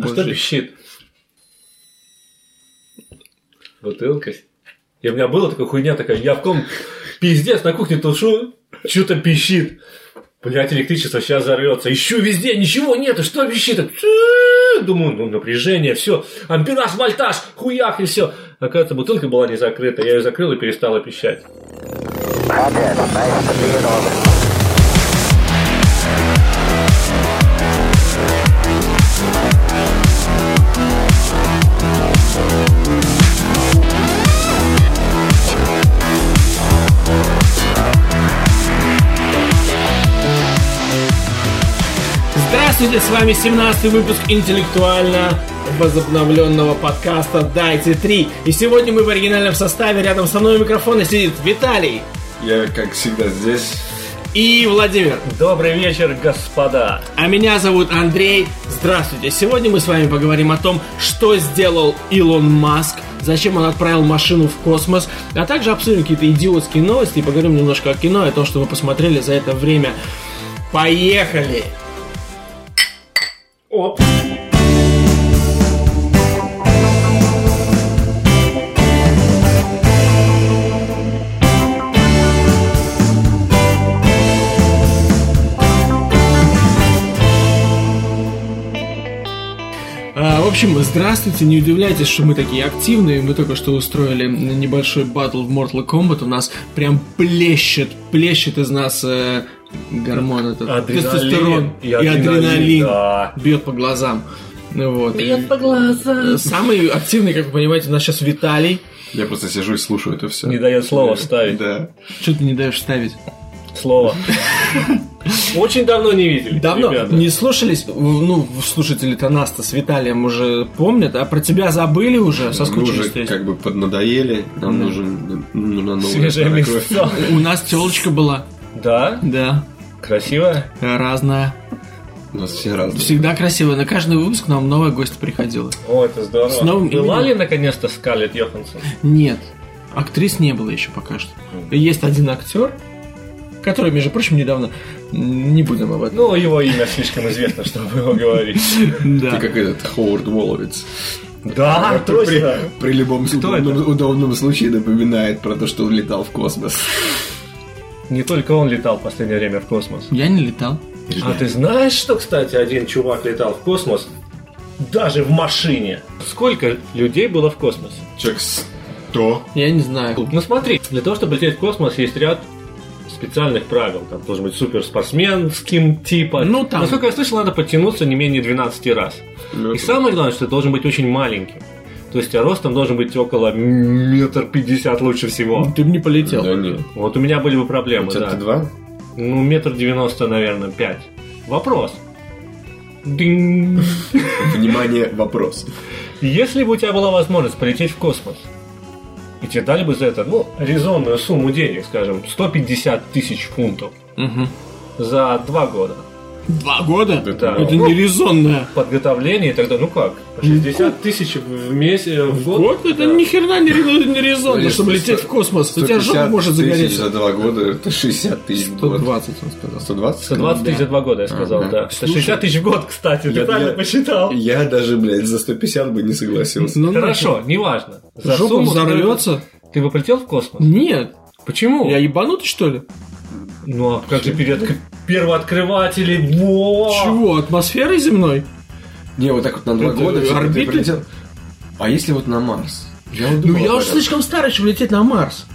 А что пищит? Бутылка. И у меня была такая хуйня такая, я в ком пиздец на кухне тушу, что-то пищит. Блять, электричество сейчас взорвется. Ищу везде, ничего нету, что пищит? Думаю, ну напряжение, все. Ампераж, вольтаж, хуяк и все. Оказывается, бутылка была не закрыта. Я ее закрыл и перестала пищать. Здравствуйте, с вами 17 выпуск интеллектуально возобновленного подкаста «Дайте три». И сегодня мы в оригинальном составе. Рядом со мной у микрофона сидит Виталий Я, как всегда, здесь. и Владимир. Добрый вечер, господа. А меня зовут Андрей. Здравствуйте. Сегодня мы с вами поговорим о том, что сделал Илон Маск, зачем он отправил машину в космос, а также обсудим какие-то идиотские новости и поговорим немножко о кино и о том, что мы посмотрели за это время. Поехали! Оп. А, в общем, здравствуйте, не удивляйтесь, что мы такие активные. Мы только что устроили небольшой батл в Mortal Kombat. У нас прям плещет, плещет из нас э, гормон этот, Адреналин. тестостерон И и адреналин, адреналин. да. Бьет по глазам. Ну Вот. Бьет по глазам. Самый активный, как вы понимаете, у нас сейчас Виталий. Я просто сижу и слушаю это все. Не дает слова вставить. Да. Что ты не даешь ставить? Слово. Очень давно не видели. Давно ребята. не слушались, ну, слушатели-то нас-то с Виталием уже помнят, а про тебя забыли уже, Мы соскучились. уже то есть. как бы поднадоели. Нам нужен, нужна новая Свежее старая кровь. У нас телочка была, Да? да, Красивая? разная. У нас все разные. Всегда красиво. На каждый выпуск к нам новая гость приходила. О, это здорово. С новым Была именем. ли наконец-то Скарлетт Йоханссон? Нет, актрис не было еще пока что. Есть один актер, который, между прочим, недавно... Не будем об этом. Ну, его имя слишком известно, чтобы его говорить. да. Ты как этот Ховард Воловец. Да, точно. при любом удобном, удобном случае напоминает про то, что он летал в космос. Не только он летал в последнее время в космос. Я не летал. А ты знаешь, что, кстати, один чувак летал в космос даже в машине? Сколько людей было в космосе? Человек 100. Я не знаю. Ну смотри, для того, чтобы лететь в космос, есть ряд специальных правил. Там должен быть суперспортсменским типа. Ну, там- Насколько я слышал, надо подтянуться не менее 12 раз. Ну, И самое главное, что ты должен быть очень маленьким. То есть а ростом должен быть около метр пятьдесят лучше всего. Ты бы не полетел. Да нет. Вот у меня были бы проблемы, тебя да. Т2? Ну, метр девяносто, наверное, пять. Вопрос. Динь. Внимание, вопрос. Если бы у тебя была возможность полететь в космос, и тебе дали бы за это, ну, резонную сумму денег, скажем, 150 тысяч фунтов Мгм. за два года Два года? Это Это Ну, нерезонно. подготовления и тогда, ну как, по 60 тысяч в месяц, в год? Вот это Да. ни хера не, ре- не резонно, Подожди, чтобы лететь в космос. У тебя 150 жопа может загореться. за два года, это 60 тысяч в год. 120, он сказал. 120? 120 тысяч за два года, я сказал, да. Это 60 тысяч в год, кстати, Я- посчитал. Я даже, блядь, за 150 бы не согласился. Ну, Хорошо, неважно. За Жопа взорвется? Ты бы полетел в космос? Нет. Почему? Я ебанутый, что ли? Ну, а как же перед первооткрыватели? Во! Чего, атмосферой земной? Не, вот так вот на два Это года орбиты? полетел. А если вот на Марс? Я вот Ну, я уже слишком старый, чтобы лететь на Марс.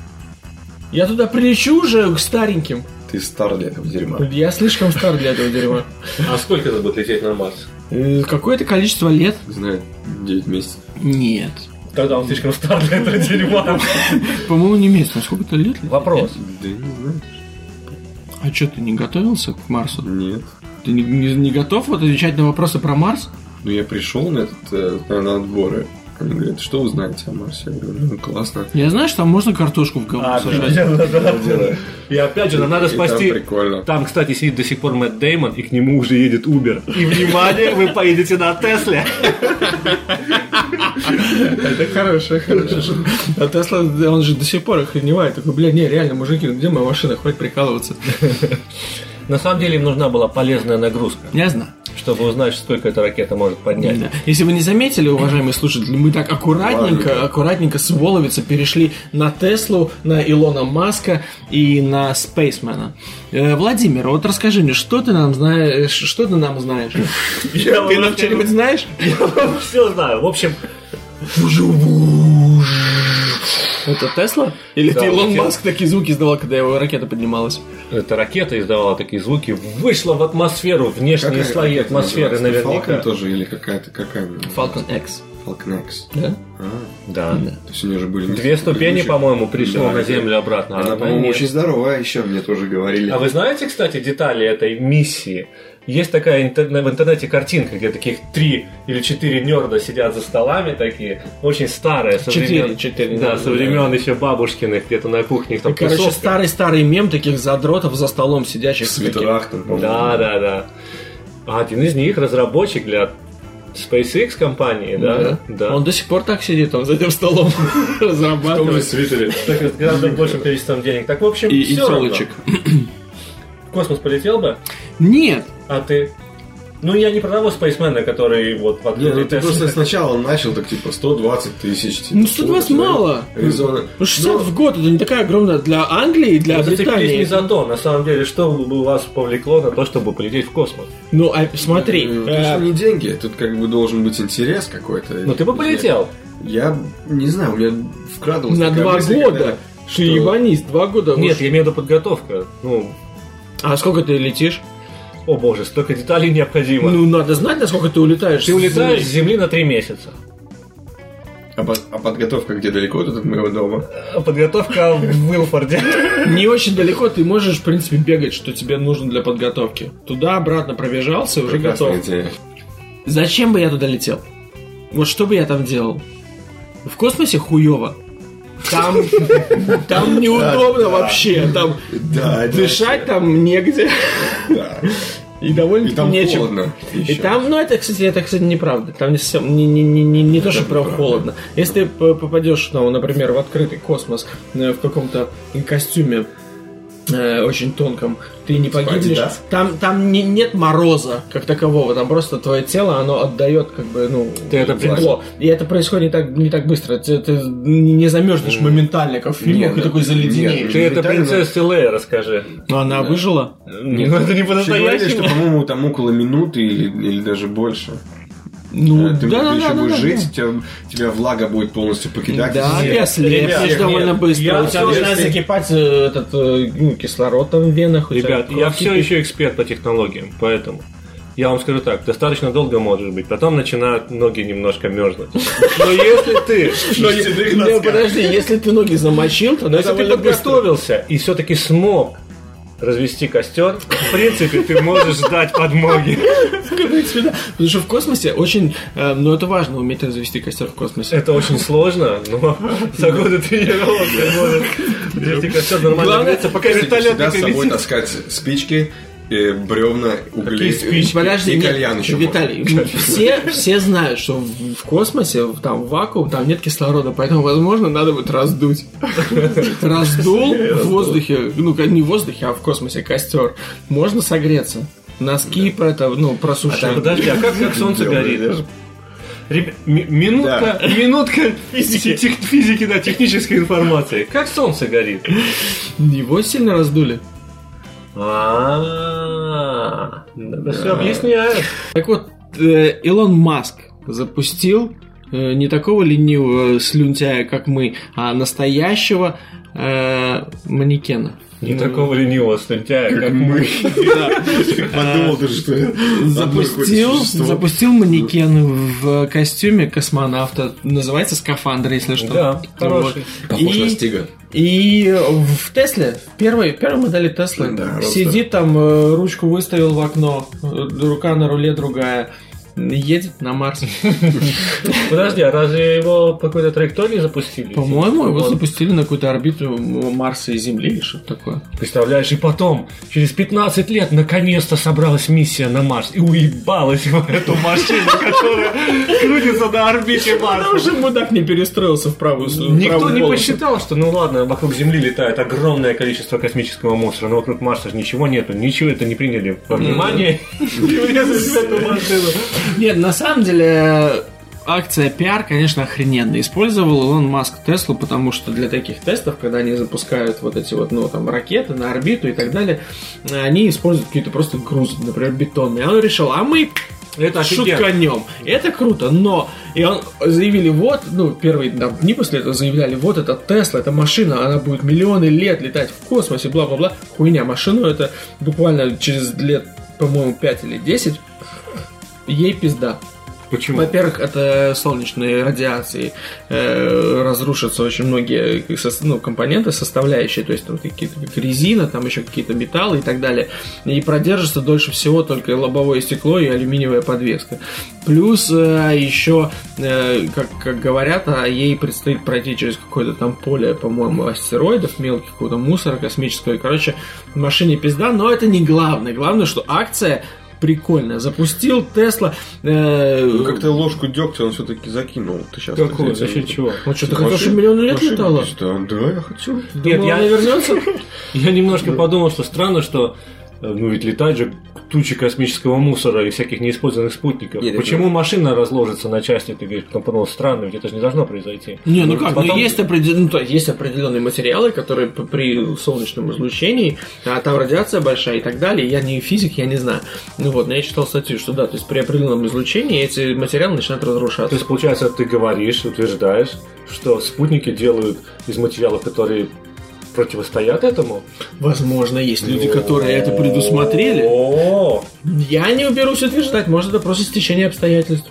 Я туда прилечу уже к стареньким. Ты стар для этого дерьма. Я слишком стар для этого дерьма. А сколько это будет лететь на Марс? Э, Какое-то количество лет? Знаю, 9 месяцев. Нет. Тогда он слишком стар для этого дерьма. По-моему, не месяц. На сколько-то лет? Вопрос. Да не знаю. А что, ты не готовился к Марсу? Нет. Ты не, не- не готов вот отвечать на вопросы про Марс? Ну, я пришел на, этот, э, на, на отборы. Они говорят, что вы знаете о Марсе? Я говорю, ну, классно. Я знаю, что там можно картошку в говно А, сажать. И опять же, нам надо И там спасти... прикольно. Там, кстати, сидит до сих пор Мэтт Деймон, и к нему уже едет Uber. И, внимание, вы поедете на Тесле. Это хорошая, хорошая шутка. А Тесла, он же до сих пор охреневает. Такой, бля, не, реально, мужики, ну где моя машина? Хватит прикалываться. На самом деле, им нужна была полезная нагрузка. Я знаю. Чтобы узнать, сколько эта ракета может поднять. Да. Если вы не заметили, уважаемые слушатели, мы так аккуратненько, Ладно. аккуратненько с Воловица перешли на Теслу, на Илона Маска и на Спейсмена. Э, Владимир, вот расскажи мне, что ты нам знаешь? Что ты нам знаешь? Я Ты нам что-нибудь знаешь? все знаю. В общем, Это Тесла? Или Да, ты Илон. Маск такие звуки издавал, когда его ракета поднималась? эта ракета издавала такие звуки, вышла в атмосферу, внешние слои ракета атмосферы наверняка. Falcon тоже или какая-то какая? Falcon X. Falcon X. Да? А, Да. Да. то есть у нее же были Две ступени, по-моему, пришло Да, на. Землю обратно. Она, а по-моему, очень здоровая, еще мне тоже говорили. А вы знаете, кстати, детали этой миссии? Есть такая в интернете картинка, где таких три или четыре нерда сидят за столами такие, очень старые, со Четыре, времен- четыре, да, да, со времен еще бабушкиных, где-то на кухне там Короче, тусовка. старый-старый мем таких задротов за столом сидящих. в свитерах там, по-моему. Да, да, да. А один из них разработчик для SpaceX компании, да? Да. Он до сих пор так сидит, он за этим столом В том же разрабатывает. свитере. Так, с гораздо большим количеством денег. Так, в общем, И, и всё равно. В космос полетел бы, Нет, а ты? Ну, я не про того спейсмена, который вот в Не, открытый ну ты просто сначала начал, так типа 120 тысяч. Типа, Ну, 120 сколько человек? мало. Аризона. ну 60 в год, это не такая огромная для Англии и для Вы зацепились Британии. не за то, на самом деле, что бы вас повлекло на то, чтобы полететь в космос? Ну, а смотри, Ну, э, это не деньги, тут как бы должен быть интерес какой-то. Ну, ты бы полетел. Я не знаю, у меня вкрадывалась на два мысль, года. когда- Ты что- ебанись, два года. Нет, уж. я имею в виду подготовка. Ну, А сколько ты летишь? О боже, столько деталей необходимо. Ну, надо знать, насколько ты улетаешь. ты улетаешь с Земли. На три месяца. А, под- а подготовка где далеко тут от моего дома? А Подготовка в Уилфорде. Не очень далеко ты можешь, в принципе, бегать, что тебе нужно для подготовки. Туда-обратно пробежался, уже Прекрасная готов. идея. Зачем бы я туда летел? Вот что бы я там делал? В космосе хуево. Там, там неудобно вообще. Там Да, дышать там негде. Да. И довольно И там нечем. холодно. И там, ну это, кстати, это, кстати, неправда. Там не совсем, не, не, не, не, не то, что прям холодно. Если ты попадешь, ну, например, в открытый космос э, в каком-то костюме э, очень тонком, ты не погибнешь. Adidas? Там, там не- нет мороза как такового, там просто твое тело, оно отдает как бы, ну, Ты это тепло. И это происходит не так, не так быстро. Ты, ты не замерзнешь моментально, как в фильмах, Нет, и такой нет, заледенеешь. Ты это принцессе Лея расскажи. Но она выжила. Ну, это не Все говорили, что, по-настоящему. по-моему, там около минуты или, или даже больше. Ну, Э, ты, да, ты да, еще да, да, будешь да, жить, да. тебя, тебя влага будет полностью покидать. Да, Все. ты ослепнешь довольно нет, быстро. я У тебя начинает еще- закипать э, этот э, ну, кислород там в венах. Ребят, я все еще эксперт по технологиям, поэтому я вам скажу так, достаточно долго можешь быть, потом начинают ноги немножко мерзнуть. Но если ты, подожди, если ты ноги замочил, то но если ты подготовился и все-таки смог развести костер, в принципе, ты можешь ждать подмоги. Потому что в космосе очень, э, ну это важно, уметь развести костер в космосе. Это очень сложно, но за годы тренировок ты можешь развести костер нормально Главное, пока Всегда вертолет с не собой прилетит. таскать спички, э, бревна, угли. спички? Подожди, и нет, кальян еще Виталий, все, все знают, что в, в космосе, в- там в вакуум, там нет кислорода, поэтому, возможно, надо будет раздуть. Раздул в воздухе, ну, не в воздухе, а в космосе костер. Можно согреться. Носки про это, ну, просушить. Подожди, а как, как солнце горит? Ребя- ми- минутка, минутка физики. Тех- физики, да, технической информации. Как солнце горит? Его сильно раздули. А, это все объясняет. Так вот, э, Илон Маск запустил э, не такого ленивого слюнтяя, как мы, а настоящего э, манекена. Не такого ленивого студентя, как мы. Подумал ты, что Запустил, запустил манекен в костюме космонавта. Называется скафандр, если что. Да, хороший. Похож на Стига. И в Тесле, в первой, первой модели Теслы, Да, сидит там, э, ручку выставил в окно, э, рука на руле другая. Едет на Марс. Подожди, а разве его по какой-то траектории запустили? По-моему, его Вот. запустили на какую-то орбиту Марса и Земли или что-то такое. Представляешь, и потом, через 15 лет, наконец-то собралась миссия на Марс и уебалась в эту машину, которая крутится на орбите Потому Марса. что мудак не перестроился в правую сторону. Никто не посчитал, что, ну ладно, вокруг Земли летает огромное количество космического мусора, но вокруг Марса же ничего нету, ничего это не приняли во внимание. Эту машину. Нет, на самом деле акция пиар, конечно, охрененно. Использовал Илон Маск Теслу, потому что для таких тестов, когда они запускают вот эти вот, ну, там, ракеты на орбиту и так далее, они используют какие-то просто грузы, например, бетонные. Он решил, а мы Это офигенно. шутканем. Это круто, но и он заявили, вот, ну, первые там, дни после этого заявляли, вот это Тесла, эта машина, она будет миллионы лет летать в космосе, бла-бла-бла. Хуйня, машину это буквально через лет, по-моему, 5 или 10 ей пизда. Почему? Во-первых, это солнечные радиации э, разрушатся очень многие ну, компоненты, составляющие, то есть там какие-то как резина, там еще какие-то металлы и так далее. И продержится дольше всего только лобовое стекло и алюминиевая подвеска. Плюс э, еще, э, как, как говорят, а ей предстоит пройти через какое-то там поле, по-моему, астероидов, мелких какого-то мусора космического. И, короче, машине пизда, но это не главное. Главное, что акция прикольная. Запустил Тесла. э, Ну, как-то ложку дегтя он все-таки закинул. Ты сейчас Какую? За счет чего? Ну что, ты хотел, чтобы миллион лет летало? Да, да, я хочу. Нет, я- вернется? Я немножко подумал, что странно, что ну ведь летать же тучи космического мусора и всяких неиспользованных спутников. Нет, Почему машина разложится на части? Ты говоришь, потом подумал, странно, ведь это же не должно произойти. Не, ну как, Потом- ну есть, определен- ну, то есть определенные материалы, которые при солнечном излучении, а там радиация большая и так далее. Я не физик, я не знаю. Ну вот, но я читал статью, что да, то есть при определенном излучении эти материалы начинают То разрушаться. есть, получается, ты говоришь, утверждаешь, что спутники делают из материалов, которые противостоят этому? Возможно, есть люди, которые это предусмотрели. Я не уберусь утверждать, может, это просто стечение обстоятельств.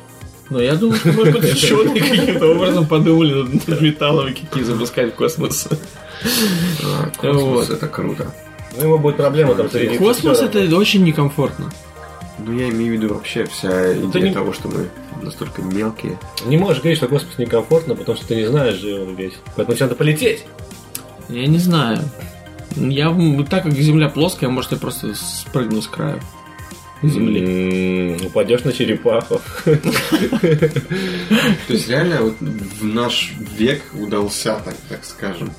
Но я думаю, что, может быть, ученые каким-то образом подумали над металлами, какие запускать в космос. А, космос, Вот. это круто. ну ему будет проблема там среди Космос это очень некомфортно. Ну, я имею в виду вообще вся идея того, что мы настолько мелкие. Не можешь говорить, что космос некомфортно, потому что ты не знаешь же его весь. Поэтому тебе надо полететь. Я не знаю. Я, м, так как Земля плоская, может, я просто спрыгну с края Земли. Упадешь на черепаху. То есть реально вот в наш век удался, так, так скажем,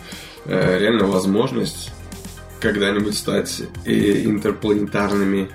э, реально возможность когда-нибудь стать э, интерпланетарными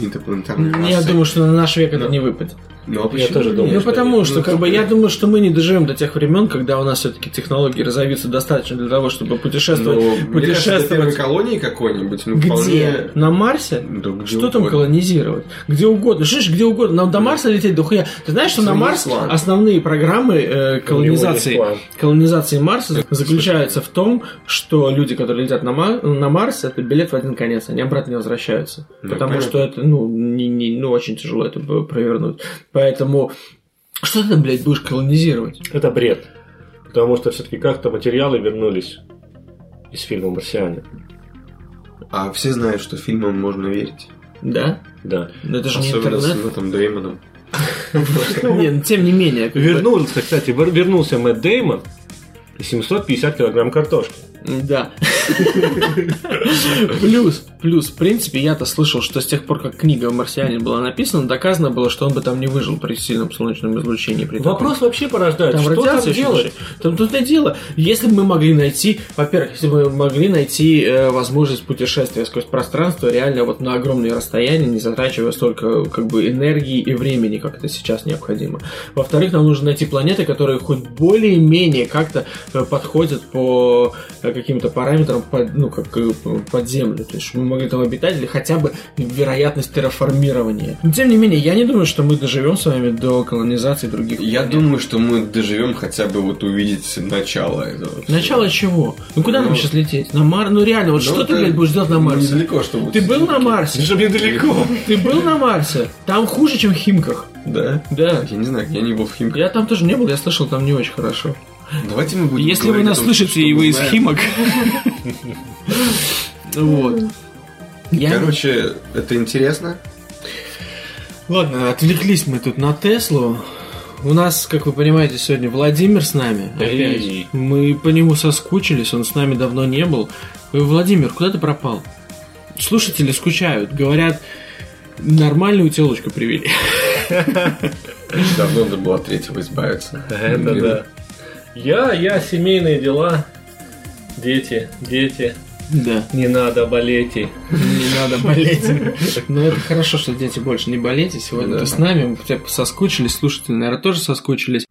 интерпланетарной Я расой. думаю, что на наш век это Ну, не выпадет. Ну, а Я почему тоже думаю, Ну, что потому нет. что, Ну, как бы, я думаю, что мы не доживем до тех времен, когда у нас все-таки технологии разовьются достаточно для того, чтобы Ну, путешествовать. мне кажется, путешествовать колонии какой-нибудь, ну, где? вполне... На Марсе? Да где Что там угодно. колонизировать? Где угодно. Ж, где угодно. Нам до Марса лететь до хуя. Ты знаешь, что на Свой Марс план. основные программы э, колонизации, колонизации Марса заключаются в том, что люди, которые летят на, на Марс, это билет в один конец. Они обратно не возвращаются. Ну, потому понятно. что это, ну, не, не- ну, очень тяжело это провернуть. Поэтому что ты, блядь, будешь колонизировать? Это бред. Потому что все-таки как-то материалы вернулись из фильма «Марсиане». А все знают, что фильмам можно верить. Да? Да. Но это же не Особенно с интернет. Мэттом Дэймоном. Не, ну, тем не менее. Вернулся, кстати, вер- вернулся Мэтт Деймон и 750 килограмм картошки. Да. Плюс, плюс, в принципе, я-то слышал, что с тех пор, как книга «Марсианин» была написана, доказано было, что он бы там не выжил при сильном солнечном излучении. При таком. Вопрос вообще порождает, Там что там делать? Там тут и дело. Если бы мы могли найти, во-первых, если бы мы могли найти э, возможность путешествия сквозь пространство реально вот на огромные расстояния, не затрачивая столько как бы энергии и времени, как это сейчас необходимо. Во-вторых, нам нужно найти планеты, которые хоть более-менее как-то э, подходят по э, каким-то параметрам под, ну, как, э, под Землю. То есть, чтобы мы могли там обитать или хотя бы вероятность терраформирования. Но, тем не менее, я не думаю, что мы доживем с вами до колонизации других Я планет. думаю, что мы доживем хотя бы вот увидеть начало этого. всего. Начало чего? Ну куда нам Ну, сейчас лететь? На Марс? Ну реально, вот Ну, что ты, блядь, будешь делать на Марсе? Недалеко, чтобы... Ты был на Марсе? Чтобы недалеко. Ты был на Марсе? Там хуже, чем в Химках. Да? Да. Я не знаю, я не был в Химках. Я там тоже не был, я слышал, там не очень хорошо. Давайте мы будем Если вы нас том, слышите, что и вы из. Химок... Вот. Короче, это интересно. Ладно, отвлеклись мы тут на Теслу. У нас, как вы понимаете, сегодня Владимир с нами. Опять. Мы по нему соскучились, он с нами давно не был. Владимир, куда ты пропал? Слушатели скучают, говорят, нормальную телочку привели. Давно надо было от третьего избавиться. Это да. Я, я, семейные дела. Дети, дети. Да, Не надо болеть. не надо болеть. Но это хорошо, что дети больше не болейте. Сегодня Да. ты с нами, мы хотя бы соскучились, слушатели, наверное, тоже соскучились.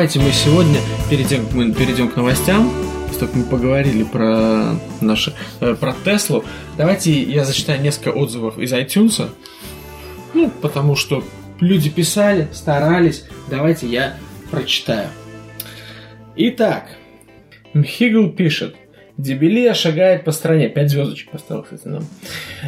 Давайте мы сегодня, как мы перейдем к новостям, как мы поговорили про наши, э, про Теслу, давайте я зачитаю несколько отзывов из iTunes. Ну, потому что люди писали, старались. Давайте я прочитаю. Итак, Мхигл пишет. Дебилия шагает по стране. Пять звездочек поставил, кстати, нам.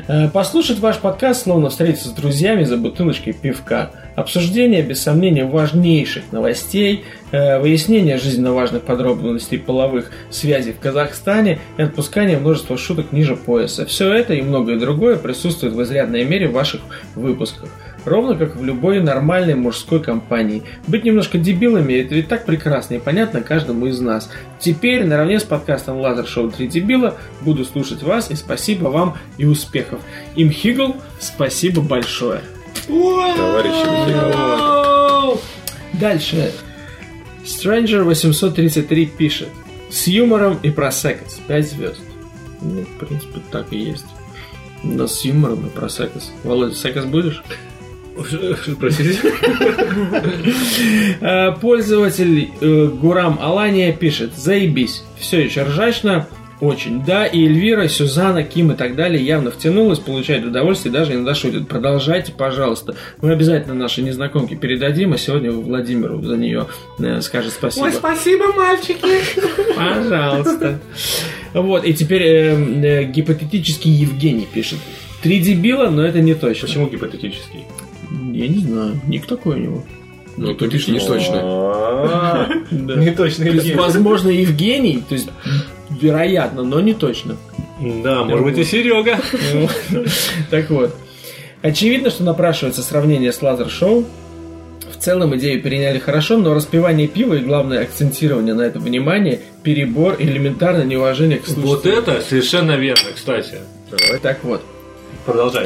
Э, Послушать ваш подкаст, словно встретиться с друзьями за бутылочкой пивка. Обсуждение, без сомнения, важнейших новостей, э, выяснение жизненно важных подробностей половых связей в Казахстане и отпускание множества шуток ниже пояса. Все это и многое другое присутствует в изрядной мере в ваших выпусках. Ровно как в любой нормальной мужской компании. Быть немножко дебилами это ведь так прекрасно и понятно каждому из нас. Теперь наравне с подкастом Лазер Шоу 3 дебила буду слушать вас и спасибо вам и успехов. Им Хигл, спасибо большое. Товарищи. Дальше. Stranger 833 пишет. С юмором и про секс. 5 звезд. Ну, в принципе, так и есть. Но с юмором и про секс. Володя, секс будешь? Простите. Э, Пользователь э, Гурам Алания пишет Заебись, все еще ржачно, очень. Да, и Эльвира, Сюзанна, Ким и так далее явно втянулась, получает удовольствие, даже иногда шутит. Продолжайте, пожалуйста. Мы обязательно нашей незнакомке передадим, а сегодня Владимиру за нее э, скажет спасибо. спасибо, мальчики. Пожалуйста. Вот, и теперь э, э, гипотетический Евгений пишет. Три дебила, но это не точно. Почему гипотетический? Я не знаю, ник такой у него. Ну, тут видишь, не точно. Не точно. Возможно, Евгений, то есть, вероятно, но не точно. Да, может быть и Серега. Так вот. Очевидно, что напрашивается сравнение с лазер-шоу. В целом идею переняли хорошо, но распивание пива и главное акцентирование на это внимание, перебор и элементарное неуважение к слушателю. Вот это совершенно верно, кстати. Так вот. Продолжай.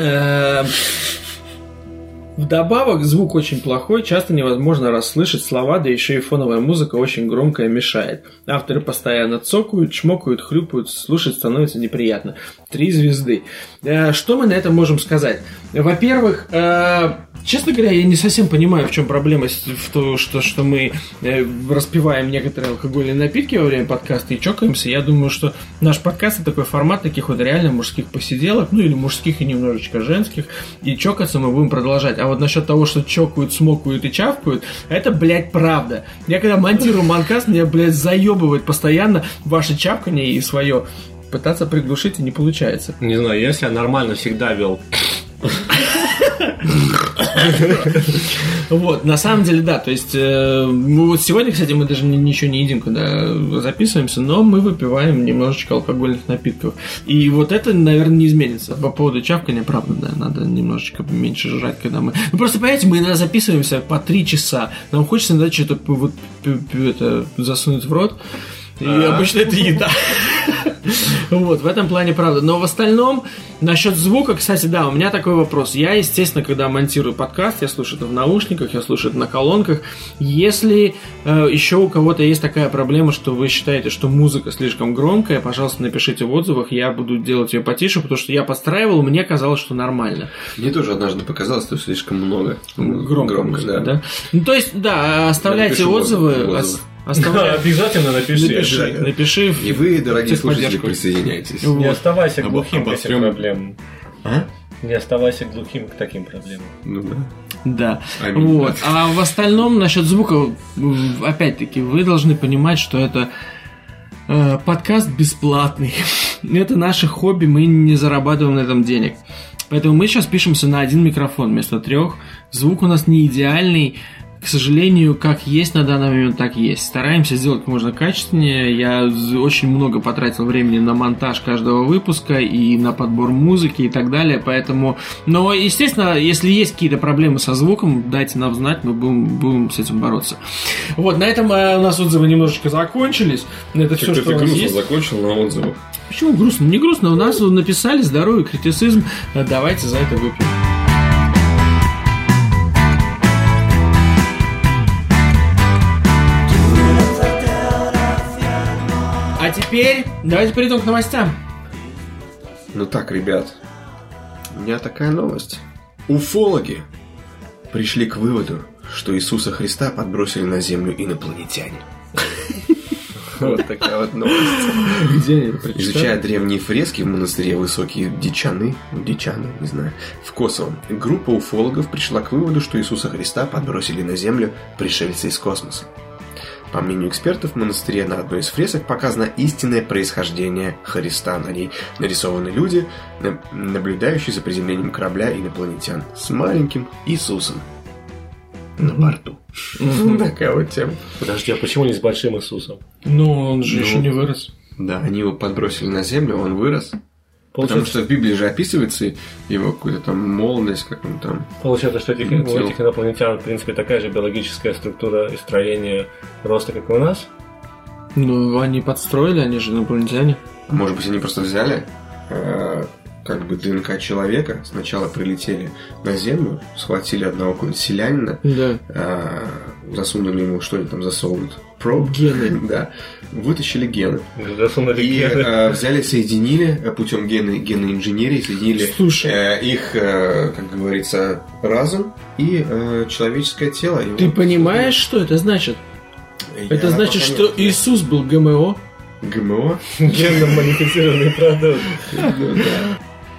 Вдобавок звук очень плохой, часто невозможно расслышать слова, да еще и фоновая музыка очень громкая мешает. Авторы постоянно цокают, чмокают, хлюпают, слушать становится неприятно. Три звезды. Э, Что мы на это можем сказать? Во-первых, э, честно говоря, я не совсем понимаю, в чем проблема в том, что, что мы э, распиваем некоторые алкогольные напитки во время подкаста и чокаемся. Я думаю, что наш подкаст это такой формат таких вот реально мужских посиделок, ну или мужских и немножечко женских. И чокаться мы будем продолжать. А вот насчет того, что чокают, смокают и чавкают, это, блядь, правда. Я когда монтирую манкаст, меня, блядь, заебывает постоянно ваше чавканье и свое. Пытаться приглушить и не получается. Не знаю, я себя нормально всегда вел. Вот, на самом деле, да, то есть, э, мы вот сегодня, кстати, мы даже ни- ничего не едим, когда записываемся, но мы выпиваем немножечко алкогольных напитков. И вот это, наверное, не изменится. По поводу чавкания, правда, да, надо немножечко меньше жрать, когда мы... Ну, просто, понимаете, мы иногда записываемся по три часа, нам хочется иногда что-то вот, это, засунуть в рот, и обычно это еда. Вот, в этом плане правда. Но в остальном, насчет звука, кстати, да, у меня такой вопрос. Я, естественно, когда монтирую подкаст, я слушаю это в наушниках, я слушаю это на колонках. Если э, еще у кого-то есть такая проблема, что вы считаете, что музыка слишком громкая, пожалуйста, напишите в отзывах, я буду делать ее потише, потому что я подстраивал, мне казалось, что нормально. Мне тоже однажды показалось, что слишком много. Громко, Громко, да. Ну, то есть, да, оставляйте отзывы. отзывы. Ос- оставляй- Обязательно напиши. Напиши, напиши. в- И вы, дорогие слушатели, присоединяйтесь. Вот. Не оставайся Обо- глухим к этим всем. проблемам. А? Не оставайся глухим к таким проблемам. Ну да. Да. Аминь. Вот. А в остальном, насчет звука, опять-таки, вы должны понимать, что это э, подкаст бесплатный. это наше хобби, мы не зарабатываем на этом денег. Поэтому мы сейчас пишемся на один микрофон вместо трех. Звук у нас не идеальный. К сожалению, как есть на данный момент, так есть. Стараемся сделать как можно качественнее. Я очень много потратил времени на монтаж каждого выпуска и на подбор музыки и так далее. Поэтому, но, естественно, если есть какие-то проблемы со звуком, дайте нам знать, мы будем, будем с этим бороться. Вот, на этом э, у нас отзывы немножечко закончились. Это все, что ты у нас грустно есть. закончил на отзывах. Почему грустно? Не грустно, у нас написали здоровый критицизм. Давайте за это выпьем. Теперь давайте перейдем к новостям. Ну так, ребят, у меня такая новость. Уфологи пришли к выводу, что Иисуса Христа подбросили на землю инопланетяне. Вот такая вот новость. Где? Изучая древние фрески в монастыре Высокие Дичаны, Дичаны, не знаю, в Косово, группа уфологов пришла к выводу, что Иисуса Христа подбросили на Землю пришельцы из космоса. По мнению экспертов, в монастыре на одной из фресок показано истинное происхождение Христа. На ней нарисованы люди, на- наблюдающие за приземлением корабля инопланетян с маленьким Иисусом на борту. Такая вот тема. Подожди, а почему не с большим Иисусом? Ну, он же Ну. еще не вырос. Да, они его подбросили на землю, он вырос. Потому Получается, что в Библии же описывается его какая-то там молодость, как он там. получается, что этих, у этих инопланетян, в принципе, такая же биологическая структура и строение роста, как и у нас. Ну, они подстроили, они же инопланетяне. Может быть, они просто взяли э, как бы ДНК человека, сначала прилетели на Землю, схватили одного какого-нибудь селянина, Да. э, засунули ему, что они там засовывают? Проб. Гены. Да. Вытащили гены. Засунули И гены. э, взяли, соединили э, путем гены, генной инженерии, соединили Слушай. э, их, э, как говорится, разум и э, человеческое тело. И Ты вот, понимаешь, что это значит? я Это значит, что не- Иисус был ГМО. ГМО? Генно модифицированный продукт.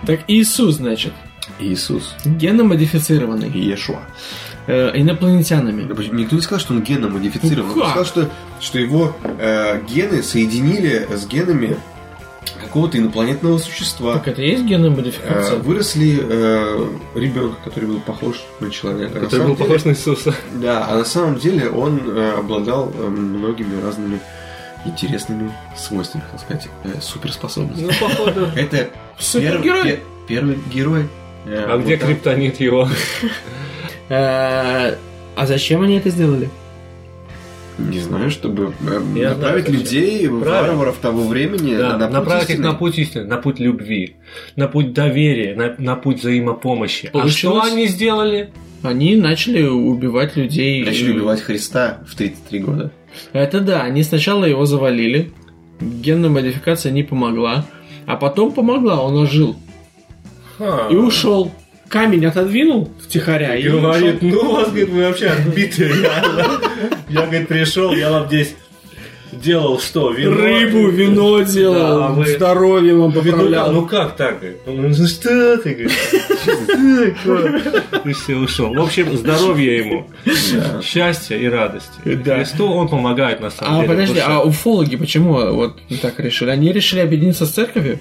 Да. Так Иисус, значит, Иисус. генно-модифицированный. Иешуа. Э, инопланетянами. Никто не сказал, что он геномодифицирован. Ну Он сказал, что, что его э, гены соединили с генами какого-то инопланетного существа. Так это и есть Э, генно-модификация? выросли э, ребенок, который был похож на человека. На Который самом был деле- похож на Иисуса. Да, а на самом деле он э, обладал э, многими разными интересными свойствами, так сказать, э, суперспособностями. Ну, походу. Это Супергерой? пер- первый герой. Э, А где криптонит его? Э, А зачем они это сделали? Не знаю, чтобы э, Я направить знаю, людей, Правильно. варваров того времени, Да, на путь направить их истины. на путь истины, на путь любви, на путь доверия, на, на путь взаимопомощи. А что Получилось? они сделали? Они начали убивать людей. Начали убивать Христа в 33 года. Это да, они сначала его завалили, генная модификация не помогла, а потом помогла, он ожил и ушел. Камень отодвинул втихаря и Говорит, ушел. ну вас, говорит, вы вообще отбиты реально. Я, говорит, пришел, я вам здесь делал что? Вино? Рыбу, вино делал, Да, вы- здоровье вам Вино, поправлял. ну как так? Ну ну что ты? И все, ушел. В общем, здоровья ему, счастья и радости. Христу он помогает на самом А деле. подожди, потому а уфологи почему вот так решили? Они решили объединиться с церковью?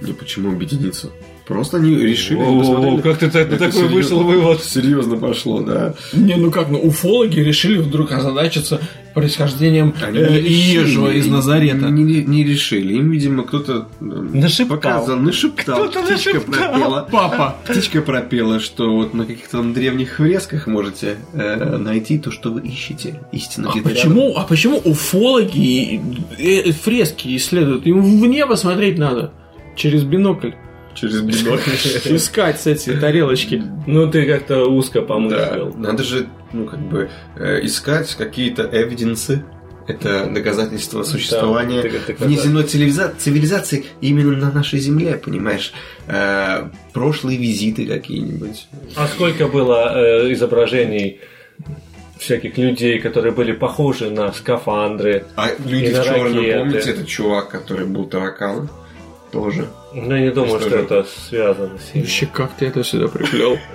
Ну почему объединиться? Просто они решили. О, посмотрели. как ты так- такой серьезно- вышел вывод. Серьезно пошло, да. Не, ну как, ну уфологи решили вдруг озадачиться происхождением Они э, Иешуа из Назарета. Не, не- не решили. Им, видимо, кто-то э, Нашептал. показал, нашептал. Кто-то Птичка нашептал. пропела. Папа. Птичка пропела, что вот на каких-то древних фресках можете э, найти то, что вы ищете. Истина А где-то почему, а почему уфологи э, фрески исследуют? Им в небо смотреть надо. Через бинокль. Через бинокль. Искать эти тарелочки. Ну ты как-то узко Да, помыслил. надо же, ну, как бы, э, искать какие-то эвиденсы. Это доказательство существования внеземной цивилиза- цивилизации именно на нашей Земле, понимаешь? Э, прошлые визиты какие-нибудь. А сколько было э, изображений всяких людей, которые были похожи на скафандры? А люди в черном, помните, этот чувак, который был тараканом? Тоже. Ну, я не думаю, Что это связано с. Вообще, как ты это сюда приплел?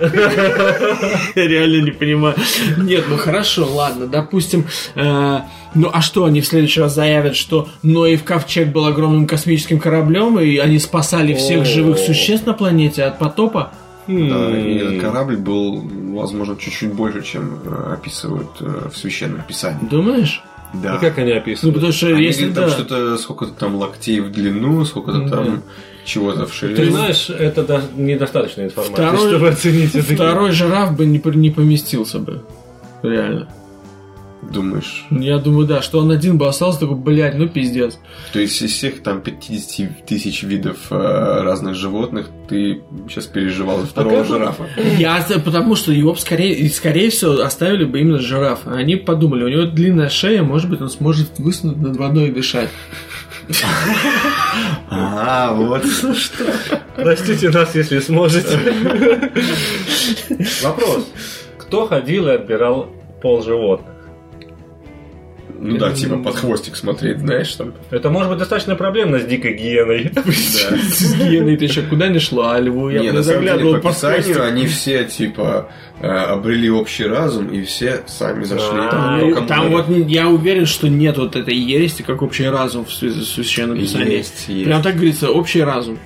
Я реально не понимаю. Нет, ну хорошо, ладно, допустим. э, Ну а что, они в следующий раз заявят, что Ноев ковчег был огромным космическим кораблем, и они спасали всех живых существ на планете от потопа? Да, и М. этот корабль был, возможно, чуть-чуть больше, чем э, описывают э, в священном писании. Думаешь? Да. И как они Ну, описывают? потому что Они если говорят, там да, что-то сколько-то там локтей в длину, сколько-то там чего-то в Ты ширину. знаешь, это до- недостаточная информация, Второй- чтобы оценить это. второй жираф бы не, не поместился бы. Реально. Думаешь? Я думаю, да, что он один бы остался, такой, блядь, ну пиздец. То есть из всех там 50 тысяч видов э, разных животных ты сейчас переживал за второго как он- жирафа. Я потому что его скорее, и скорее всего оставили бы именно жирафа. Они подумали, у него длинная шея, может быть, он сможет высунуть над водой и дышать. А, вот что. Простите нас, если сможете. Вопрос. Кто ходил и отбирал пол животных? Ну да, типа под хвостик смотреть, знаешь, там. Это может быть достаточно проблемно с дикой гиеной. С гиеной ты еще куда не шла, а льву я Не, бы заглядывал по описанию они все, типа, э, обрели общий разум, и все сами зашли. Там, вот я уверен, что нет вот этой ерести, как общий разум в связи с священном писании. Есть, есть. Прям так говорится, общий разум.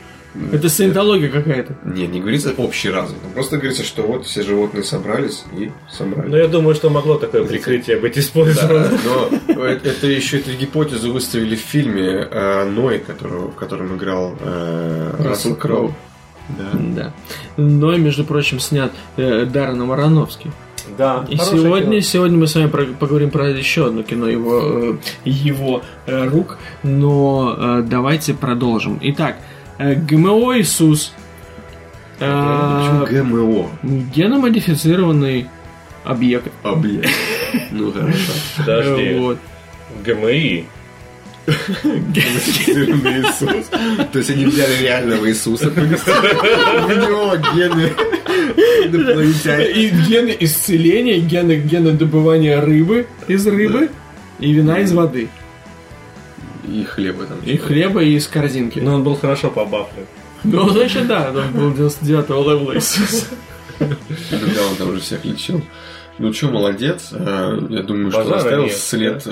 Это саентология какая-то. Не, не говорится общий разум. Там Просто говорится, что вот все животные собрались и собрали. Но я думаю, что могло такое прикрытие быть использовано. Да, но это, это еще эту гипотезу выставили в фильме э, Ной, которого, в котором играл э, Рассел Кроу. Да. Да. Но, между прочим, снят э, Дарреном Аронофски. Да. И сегодня, кино. сегодня мы с вами поговорим про еще одно кино его, э, его э, рук, но э, давайте продолжим. Итак, э, ГМО Иисус. Э, Почему ГМО? геномодифицированный объект. Объект. Ну хорошо. Подожди. Э, Вот. ГМИ. Иисус. То есть они взяли реального Иисуса, поместили в него гены. И гены исцеления, гены, гены добывания рыбы из рыбы и вина из воды. И хлеба там. И хлеба из корзинки. Но он был хорошо побафлен. Ну, значит, да, он был 99-го левела Иисус. Когда он там уже всех лечил. Ну что, молодец. Э, Я думаю, что оставил след э,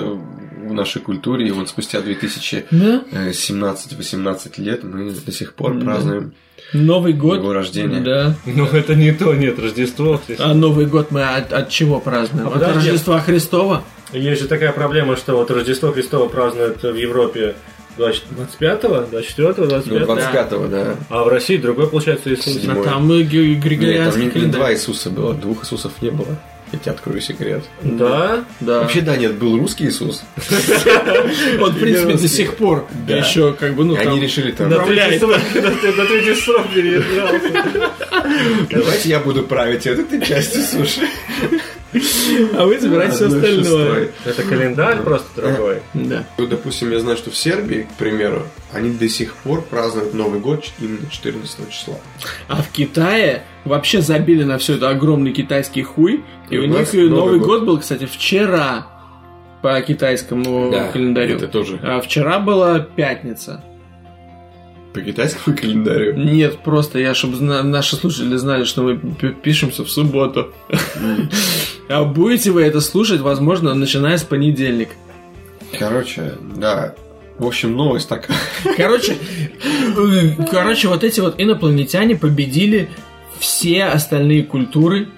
в нашей культуре. И вот спустя 2017-18 Да. лет мы до сих пор празднуем Новый год. его рождение. Да. Ну, это не то, нет, Рождество. А Новый год мы от, от чего празднуем? А от. Рождества Христова? Есть же такая проблема, что вот Рождество Христово празднуют в Европе 25-го, 24-го, 25-го. Ну, 25-го, да. А в России другой, получается, Иисус. А там Нет, григорианский не, не календарь. два Иисуса было, двух Иисусов не было. Я тебе открою секрет. Да? Да. Вообще, да, нет, был русский Иисус. он, в принципе, до сих пор Да. еще как бы, ну, Они решили там, На третий срок, переигрался. давайте я буду править этой частью суши. А вы забираете все остальное. Это календарь просто другой. Да. Ну, допустим, я знаю, что в Сербии, к примеру, они до сих пор празднуют Новый год именно 14 числа. А в Китае вообще забили на все это огромный китайский хуй. И, И у них Новый, год. год. был, кстати, вчера по китайскому календарю. Это тоже А вчера была пятница. По китайскому календарю. Нет, просто я, чтобы наши слушатели знали, что мы пишемся в субботу. А будете вы это слушать, возможно, начиная с понедельника. Короче, да. В общем, новость такая. Короче, э, короче, вот эти вот инопланетяне победили все остальные культуры.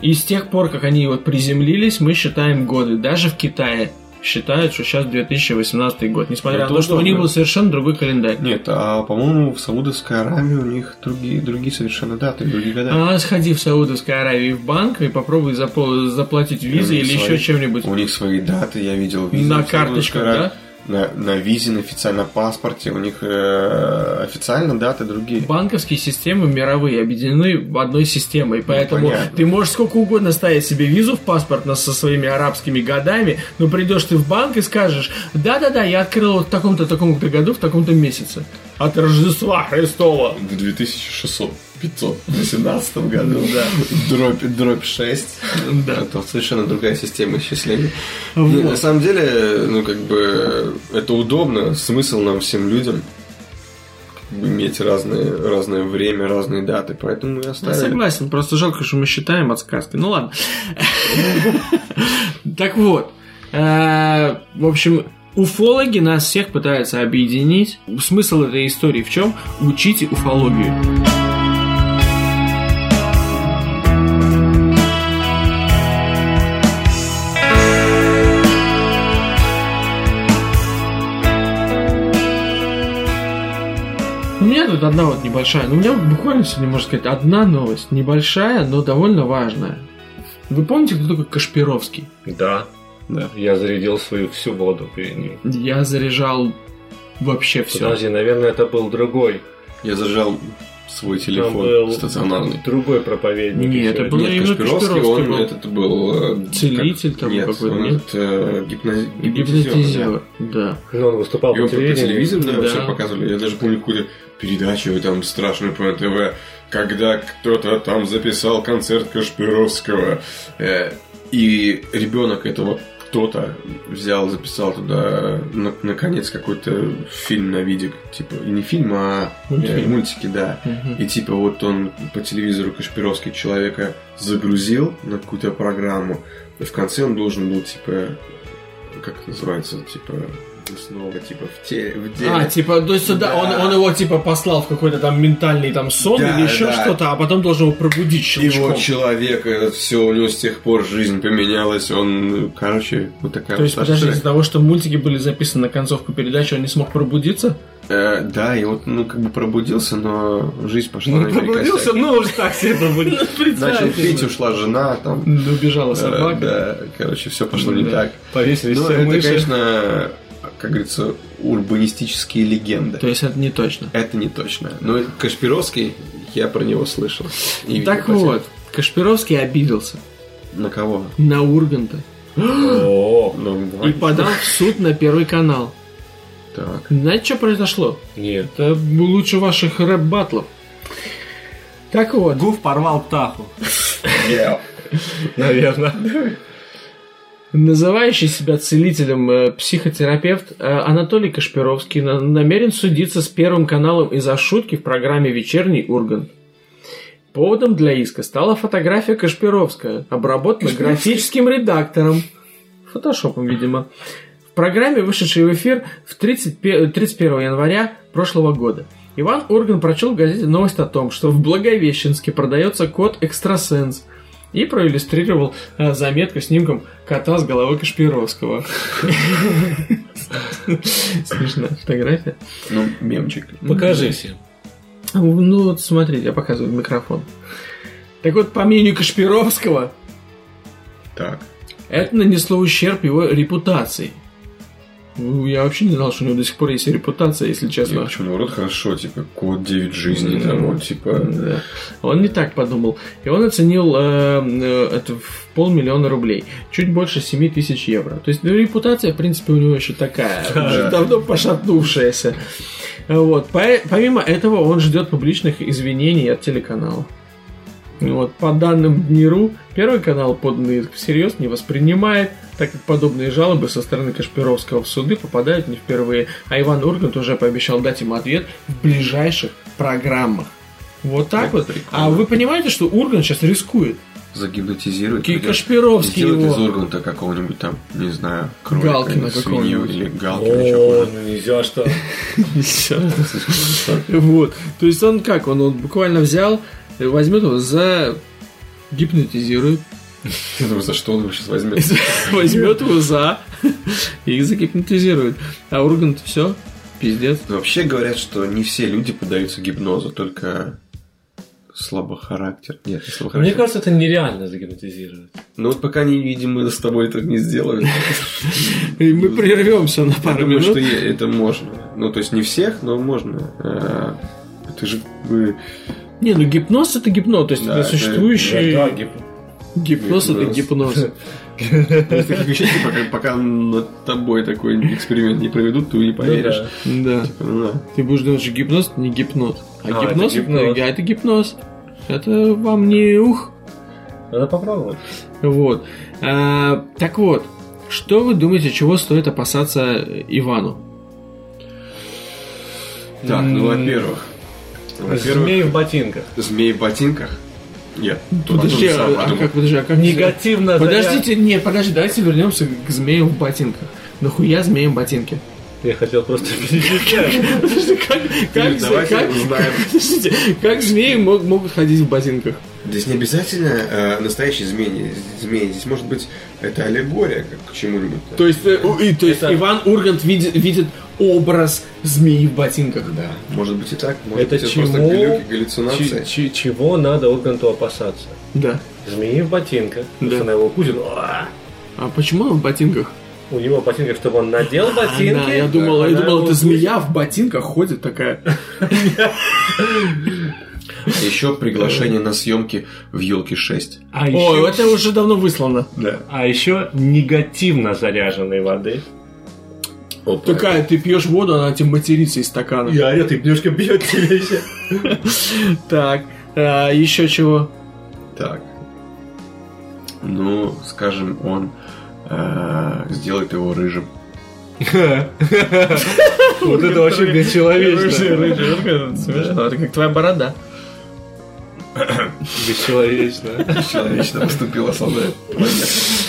И с тех пор, как они вот приземлились, мы считаем годы. Даже в Китае считают, что сейчас 2018 год. Несмотря Это на то, что у них был совершенно другой календарь. Нет, а по-моему в Саудовской Аравии у них другие, другие совершенно даты, другие года. А сходи в Саудовской Аравии в банк и попробуй запо- заплатить них или свои- еще чем-нибудь. У них свои даты, я видел визы. На карточках, да? На, на визе, на официальном паспорте. У них э, официально даты другие. Банковские системы мировые объединены в одной системой, поэтому понятно. ты можешь сколько угодно ставить себе визу в паспорт на- со своими арабскими годами, но придешь ты в банк и скажешь, да-да-да, я открыл вот в таком-то, таком-то году, в таком-то месяце. От Рождества Христова. В 2600, 500, в 18 году. Да. Дробь, дробь 6. Да. Это совершенно другая система исчисления. Вот. На самом деле, ну, как бы, это удобно. Смысл нам всем людям иметь разные, разное время, разные даты. Поэтому я Я оставили. согласен, просто жалко, что мы считаем от сказки. Ну ладно. Так вот, э, в общем, уфологи нас всех пытаются объединить. Смысл этой истории в чем? Учите уфологию. Тут одна вот небольшая. Ну, у меня буквально сегодня, можно сказать, одна новость. Небольшая, но довольно важная. Вы помните, кто такой Кашпировский? Да. Да. Я зарядил свою всю воду перед ним. Я заряжал вообще все. Подожди, наверное, это был другой. Я зажал свой Там телефон был стационарный. другой проповедник. Не, еще это был- Нет, именно Кашпировский, Кашпировский он был. этот был... э, Целитель как- там Нет, какой-то, он нет? этот, э, гипноз- Гипнотизер. Да. Ну, он выступал И по он по телевидению. телевизору, да, Да. все показывали. Я даже помню какую-то передачу там страшную по НТВ, когда кто-то там записал концерт Кашпировского. Э, И ребенок этого кто-то взял, записал туда, на- наконец, какой-то фильм на видик. Типа, не фильм, а э, Мультфильм. мультики, да. И типа вот он по телевизору Кашпировский человека загрузил на какую-то программу. И в конце он должен был, типа, как это называется, типа, снова, типа, в теле, в деле. А, типа, то есть, да. Он, он его, типа, послал в какой-то там ментальный там сон Да, или еще да. что-то, а потом должен его пробудить щелчком. его человек, этот все, у него с тех пор жизнь поменялась, он, ну, короче, вот такая То есть, вот подожди, история. из-за того, что мультики были записаны на концовку передачи, он не смог пробудиться? Э, да, и вот, ну, как бы пробудился, но жизнь пошла наперекосяк. ну уж так себе пробудился. Начал пить, ушла жена, там, Ну, убежала э, собака. да, короче, все пошло не так. Повесили Ну, все это, мыши. конечно, как говорится, урбанистические легенды. То есть, это не точно. Это не точно. Но Кашпировский, я про него слышал. И видел Так телевизору. вот, Кашпировский обиделся На кого? на Урганта О, Ну, и подал в суд на Первый канал. Так. Знаете, что произошло? нет. Это лучше ваших рэп-батлов. Так вот, Гуф порвал птаху. Наверное. Называющий себя целителем э, психотерапевт э, Анатолий Кашпировский на- намерен судиться с Первым каналом из-за шутки в программе «Вечерний Ургант». Поводом для иска стала фотография Кашпировская, обработана графическим редактором, фотошопом, видимо, в программе, вышедшей в эфир в 30 пе- 31 января прошлого года. Иван Урган прочел в газете новость о том, что в Благовещенске продается кот «Экстрасенс», и проиллюстрировал э, заметку снимком кота с головой Кашпировского. Смешная фотография. Ну, мемчик. Покажи всем. Ну вот смотрите, я показываю микрофон. Так вот, по мнению Кашпировского, Так. это нанесло ущерб его репутации. Ну, Я вообще не знал, что у него до сих пор есть репутация, если Я честно. почему наоборот хорошо, типа, код 9 жизней, там, вот, типа... Да. Он не так подумал. И он оценил э, э, это в полмиллиона рублей. Чуть больше 7 тысяч евро. То есть ну, репутация, в принципе, у него еще такая, уже давно пошатнувшаяся. Вот. По- Помимо этого, он ждет публичных извинений от телеканала. Вот. По данным Дниру, Первый канал поданный всерьез не воспринимает, так как подобные жалобы со стороны Кашпировского в суды попадают не впервые, а Иван Ургант уже пообещал дать ему ответ в ближайших программах. Вот так Это вот. прикольно. А вы понимаете, что Ургант сейчас рискует? Загипнотизирует. Ки- придёт, Кашпировский сделает его. из Урганта какого-нибудь там, не знаю, кролика, Галкина свинью, какого-нибудь. или Галкина, О, ну нельзя что. Вот. То есть он как? Он, буквально взял, возьмет его за гипнотизирует, Я думаю, за что он его сейчас возьмет? возьмет его за и загипнотизирует. А Ургант все, пиздец. Ну, Вообще говорят, что не все люди поддаются гипнозу, только слабохарактер. Нет, не слабохарактер. Мне кажется, это нереально загипнотизировать. Ну вот пока они, видимо, с тобой это не сделают. И мы прервемся на Я пару минут. что е- это можно. Ну, то есть не всех, но можно. А, Это же Не, ну гипноз это гипноз, то есть это существующий Да, гипноз это гипноз. гипноз. из таких вещей, типа, пока над тобой такой эксперимент не проведут, ты не поверишь. Ну да. Да. Ну да. Ты будешь думать, что гипноз это не гипноз. А, А, гипноз, это гипноз. это гипноз. Это вам не ух. Надо попробовать. Вот. А, так вот, что вы думаете, чего стоит опасаться Ивану? Так, ну, М. во-первых. Змеи в ботинках. Змеи в ботинках? Нет. Подожди, а, а как, подожди, а как Негативно. Подождите, нет, подожди, давайте вернемся к змеям в ботинках. Нахуя змеям ботинки? Я хотел просто. Подожди, как, как, Давайте как- узнаем. подождите, как змеи мог- могут ходить в ботинках? Здесь не обязательно э, настоящий змей, змей. Здесь может быть это аллегория как к чему-нибудь. То есть, э, и, то есть Это- Иван Ургант видит, видит образ змеи в ботинках. Да, может быть и так. Может Это быть, чего? просто глюки, галлюцинации. Чи- чи- чего надо Урганту опасаться? Да. Змеи в ботинках. Что она его укусит. А почему он в ботинках? У него в ботинках, чтобы он надел ботинки. Она, я думал, я она думал, это змея в ботинках ходит такая. А еще приглашение на съемки в елке 6. А Ой, еще, это уже давно выслано. Да. а еще негативно заряженной воды. Опа. Такая, ты пьешь воду, она тебе матерится из стакана. Я орет, и немножко бьет тебя еще. Так, а, еще чего? Так. Ну, скажем, он э, сделает его рыжим. Вот это вообще бесчеловечно. Смешно, это как твоя борода. Бесчеловечно. Человечно поступила солдат.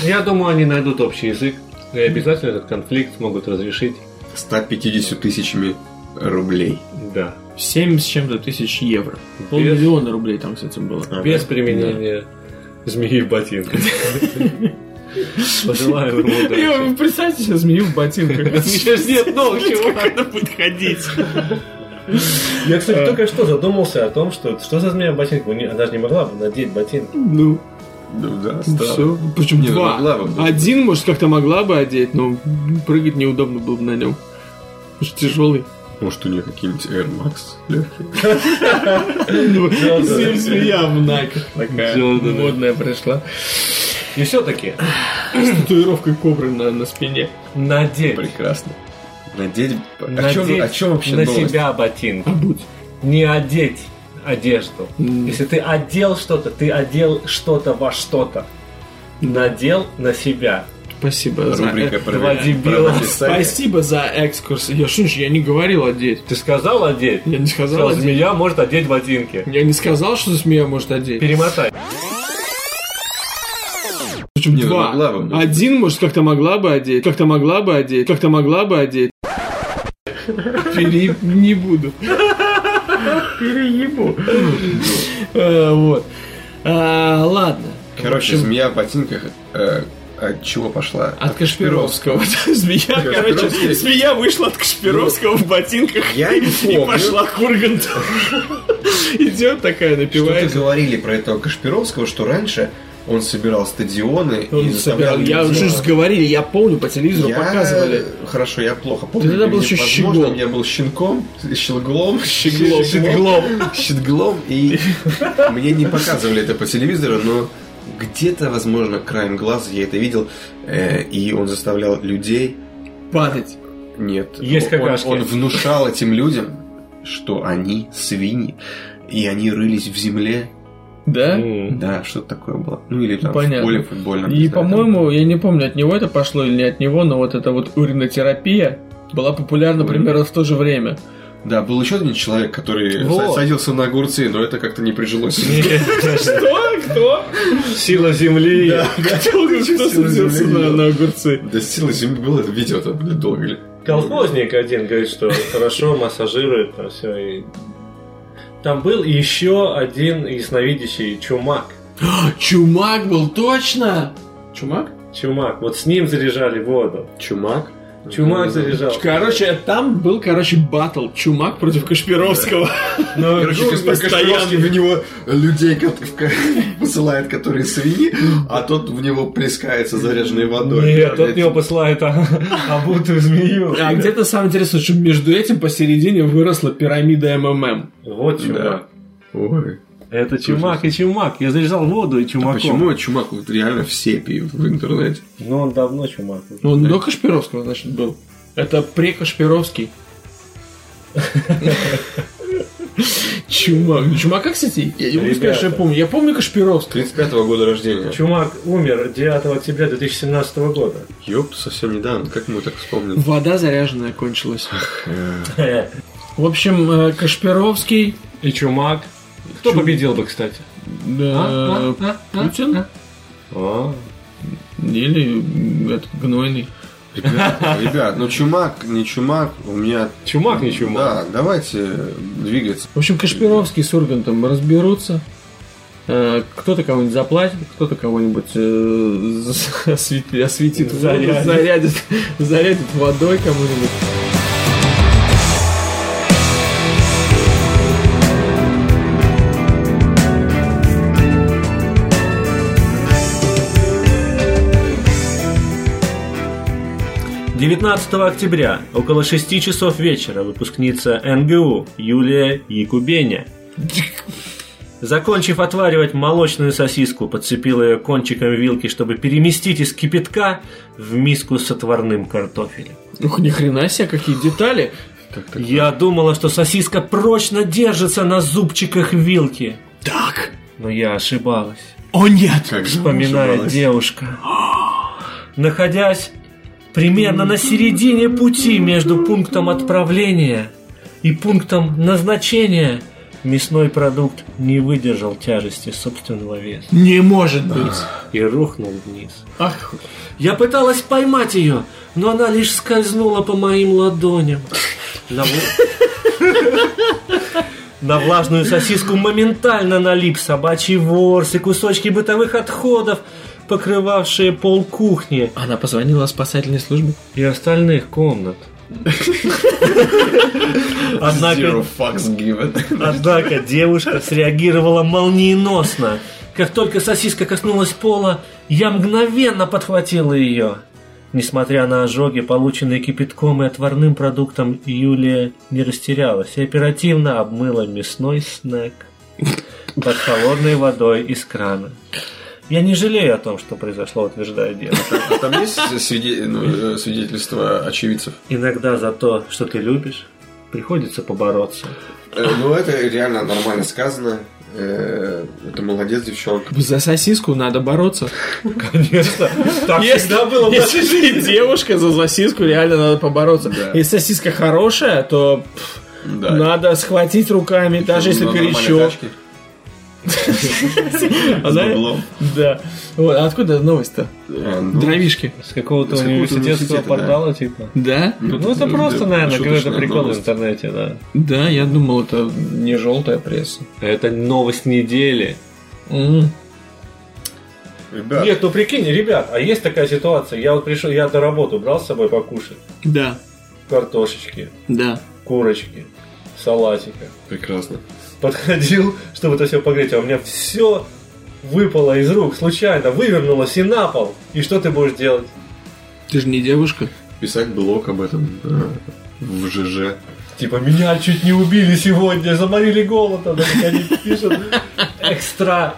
Я думаю, они найдут общий язык. И обязательно этот конфликт смогут разрешить. 150 тысячами рублей. Да. 7 с чем-то тысяч евро. Полмиллиона рублей там, кстати, было. Без применения змеи в ботинках. Пожелаем ему И удачи. вы представьте себе змею в ботинках. Сейчас нет ног, чего она будет ходить. Я, кстати, только что задумался о том, что что за змея в ботинках? У нее- Она же не могла бы надеть ботинки. Ну, Ну да, странно. все. Причем Не, ну, два. могла бы. Один, может, как-то могла бы одеть, но прыгать неудобно было бы на нем. Потому что тяжелый. Может, у нее какие-нибудь Air Max легкие. Ну, да. Змея в наках такая модная пришла. И все-таки С татуировкой кобры на, на спине. надеть, Прекрасно. Надеть... О надеть чем, о чем вообще на новость? себя ботинки. Обуть. Не одеть одежду. М. Если ты одел что-то, ты одел что-то во что-то. Надел на себя. Спасибо за Рубрика э- два дебила. Спасибо за экскурс. Я ж, я не говорил одеть. Ты сказал одеть? Я не сказал Сказал, одеть. змея может одеть ботинки. Я не сказал, что змея может одеть. Перемотай. Причем Не, ну, два. могла бы, ну. Один, может, как-то могла бы одеть, как-то могла бы одеть, как-то могла бы одеть. Пере... Не буду. Переебу. Э, Вот. А, Ладно. Короче, общем, змея в ботинках э, от чего пошла? От Кашпировского. Змея, короче, змея вышла от Кашпировского в ботинках Я не и пошла к Урганту. Идет такая, Что-то напивает. говорили про этого Кашпировского, что раньше он собирал стадионы и Он заставлял собирал, я уже говорили, я помню, по телевизору Я- показывали. Хорошо, я плохо помню. тогда был еще возможно, щеглом. я был щенком, щелглом, Щеглом. щеглом, щеглом, и мне не показывали это по телевизору, но где-то, возможно, краем глаза я это видел, э, и он заставлял людей Падать. Нет. Есть он, какашки. он внушал этим людям, что они свиньи, и они рылись в земле. Да? М. Да, что-то такое было. Ну или там Понятно. в поле футбольном. И, по-моему, я не помню, от него это пошло или не от него, но вот эта вот уринотерапия была популярна примерно в то же время. Да, был еще один человек, который Вот. са- садился на огурцы, но это как-то не прижилось. Что? Кто? Сила земли. Кто садился на огурцы? Да сила земли было это видео, это долго ли? Колхозник один говорит, что хорошо массажирует, там все. И... Там был еще один ясновидящий чумак. Чумак был, точно! Чумак? Чумак. Вот с ним заряжали воду. Чумак? Чумак заряжал. Короче, там был, короче, батл. Чумак против Кашпировского. Но Короче, постоянно. Кашпировский в него людей посылает, которые свиньи, а тот в него плескается заряженной водой. Нет, тот него посылает а- обутую змею. А где-то самое интересное, что между этим посередине выросла пирамида МММ. Вот чумак. Ой. Это чумак и чумак. Я заряжал воду и А чумаком. почему чумак вот реально все пьют в интернете? Ну, он давно чумак. Ну, он до Кашпировского, значит, был. Это pre-Кашпировский. Чумак. Ну, Чумака, кстати, я не могу сказать, что я помню. Я помню Кашпировского. 35-го года рождения. Чумак умер 9 октября 2017 года. Ёпта, совсем недавно. Как мы так вспомнили? Вода заряженная кончилась. В общем, э, Кашпировский, И чумак. Кто победил бы, кстати? да, А? А? А? Путин А. или м, этот гнойный. Ребят, ребят, ну чумак, не чумак, у меня... Чумак не чумак. Да, давайте двигаться. В общем, Кашпировский с Ургантом разберутся. Э, Кто-то кого-нибудь заплатит, кто-то кого-нибудь э, осветит, воду, Зарядит. зарядит, зарядит водой кому-нибудь. — 19 октября, около 6 часов вечера, выпускница НГУ Юлия Якубеня. Закончив отваривать молочную сосиску, подцепила ее кончиком вилки, чтобы переместить из кипятка в миску с отварным картофелем. Ух, ни хрена себе, какие детали. Я думала, что сосиска прочно держится на зубчиках вилки, Так. но я ошибалась. О нет! Как вспоминает девушка. Находясь примерно на середине пути между пунктом отправления и пунктом назначения, мясной продукт не выдержал тяжести собственного веса Не может быть. и рухнул вниз. Ах, Я пыталась поймать ее, но она лишь скользнула по моим ладоням. На, вл- На влажную сосиску моментально налип собачий ворс и кусочки бытовых отходов, покрывавшие пол кухни она позвонила спасательной службе. и остальных комнат. Однако, Zero fucks given. однако девушка среагировала молниеносно. Как только сосиска коснулась пола, я мгновенно подхватила ее. Несмотря на ожоги, полученные кипятком и отварным продуктом, Юлия не растерялась и оперативно обмыла мясной снэк под холодной водой из крана. Я не жалею о том, что произошло, утверждает девушка. А там есть ну, э, свидетельства очевидцев? Иногда за то, что ты любишь, приходится побороться. Э, Ну, это реально нормально сказано. Э, Это молодец, девчонка. За сосиску надо бороться. Конечно. Так всегда было если ты девушка, за сосиску реально надо побороться. Да. Если сосиска хорошая, то пф, Да. надо схватить руками, даже если На А баблом. Да. Вот, а откуда новость-то? А, ну, Дровишки. С какого-то университетского портала, типа. Да? Ну, это ну, просто, да, наверное, какой-то прикол в интернете, да. Да, я думал, это не желтая пресса. Это новость недели. Ребят, Нет, ну прикинь, ребят, а есть такая ситуация. Я вот пришел, я до работы брал с собой покушать. Да, Картошечки, да. курочки, салатика. прекрасно. Подходил, чтобы это все погреть, а у меня все выпало из рук случайно, вывернулось и на пол. И что ты будешь делать? Ты же не девушка. Писать блог об этом э, в ЖЖ. Типа, меня чуть не убили сегодня, заморили голодом, да, они пишут. Экстра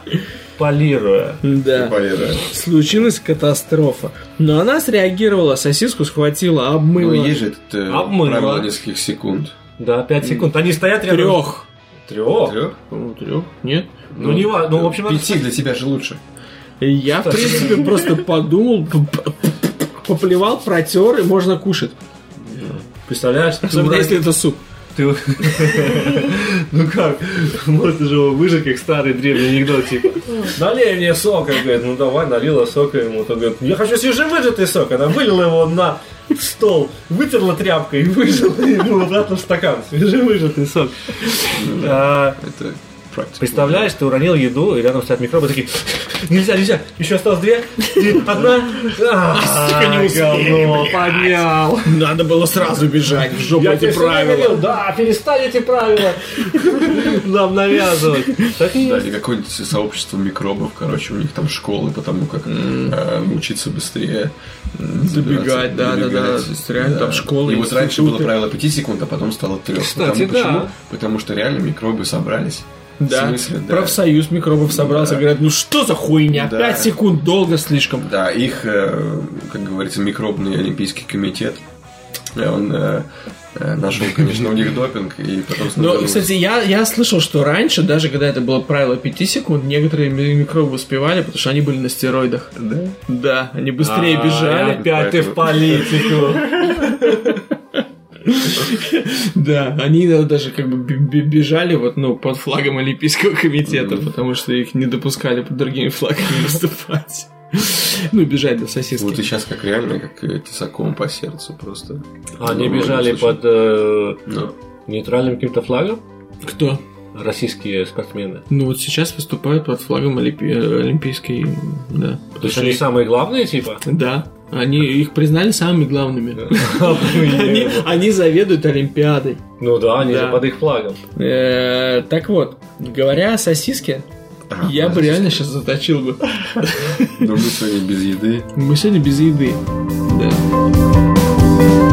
полируя. Да. Полируя. Случилась катастрофа. Но она среагировала, сосиску схватила, Ну, обмыла. есть же это э, Обмыло. правило нескольких секунд. Да, 5 секунд. Они стоят рядом. Трех. Трех? Трех? Ну, трех? Нет? Ну, не важно. Ну, в общем, Пяти для тебя же лучше. Я, в принципе, просто подумал, поплевал, протер, и можно кушать. представляешь? Особенно, если это суп. ты- Ну как? Можно же его выжать, как старый древний анекдот, типа. Налей мне сока, говорит, ну давай, налила сока ему. Говорит, я хочу свежевыжатый сок. Она вылила его на стол, вытерла тряпкой и выжила ему обратно в стакан. Свежевыжатый сок. А, Это. Представляешь, ты уронил еду, и рядом стоят микробы такие, нельзя, нельзя, еще осталось две, и одна, а, не поднял. Надо было сразу бежать в жопу эти правила. да, перестань эти правила нам навязывать. Да, или какое-нибудь сообщество микробов, короче, у них там школы, потому как э, учиться быстрее. Забегать, да, да, да. реально там школы, И вот раньше было правило 5 секунд, а потом стало 3. Кстати. Почему? Потому что реально микробы собрались. Да. Смысле, да. Профсоюз микробов собрался, Да. говорят, ну что за хуйня, Да. 5 секунд долго слишком. Да, их, э, как говорится, микробный олимпийский комитет, э, он э, нашел, конечно, у них допинг, и потом... Но, кстати, я, я слышал, что раньше, даже когда это было правило 5 секунд, некоторые ми- микробы успевали, потому что они были на стероидах. Да? Да, они быстрее А, бежали. Опять ты в политику. Да, они иногда даже как бы бежали вот, ну, под флагом Олимпийского комитета, потому что их не допускали под другими флагами выступать. Ну, бежать до сосиски. Вот и сейчас как реально, как э, тесаком по сердцу просто. Они Ну, бежали под э, нейтральным каким-то флагом? Кто? российские спортсмены? Ну вот сейчас выступают под флагом Олимпи- э, Олимпийской, да. То есть они самые главные, типа? Да. Они их признали самыми главными. Они, они заведуют Олимпиадой. Ну да, они Да. же под их флагом. Э, Так вот, говоря о сосиске, А, я бы реально сейчас заточил бы. Но мы сегодня без еды. Мы сегодня без еды. Да.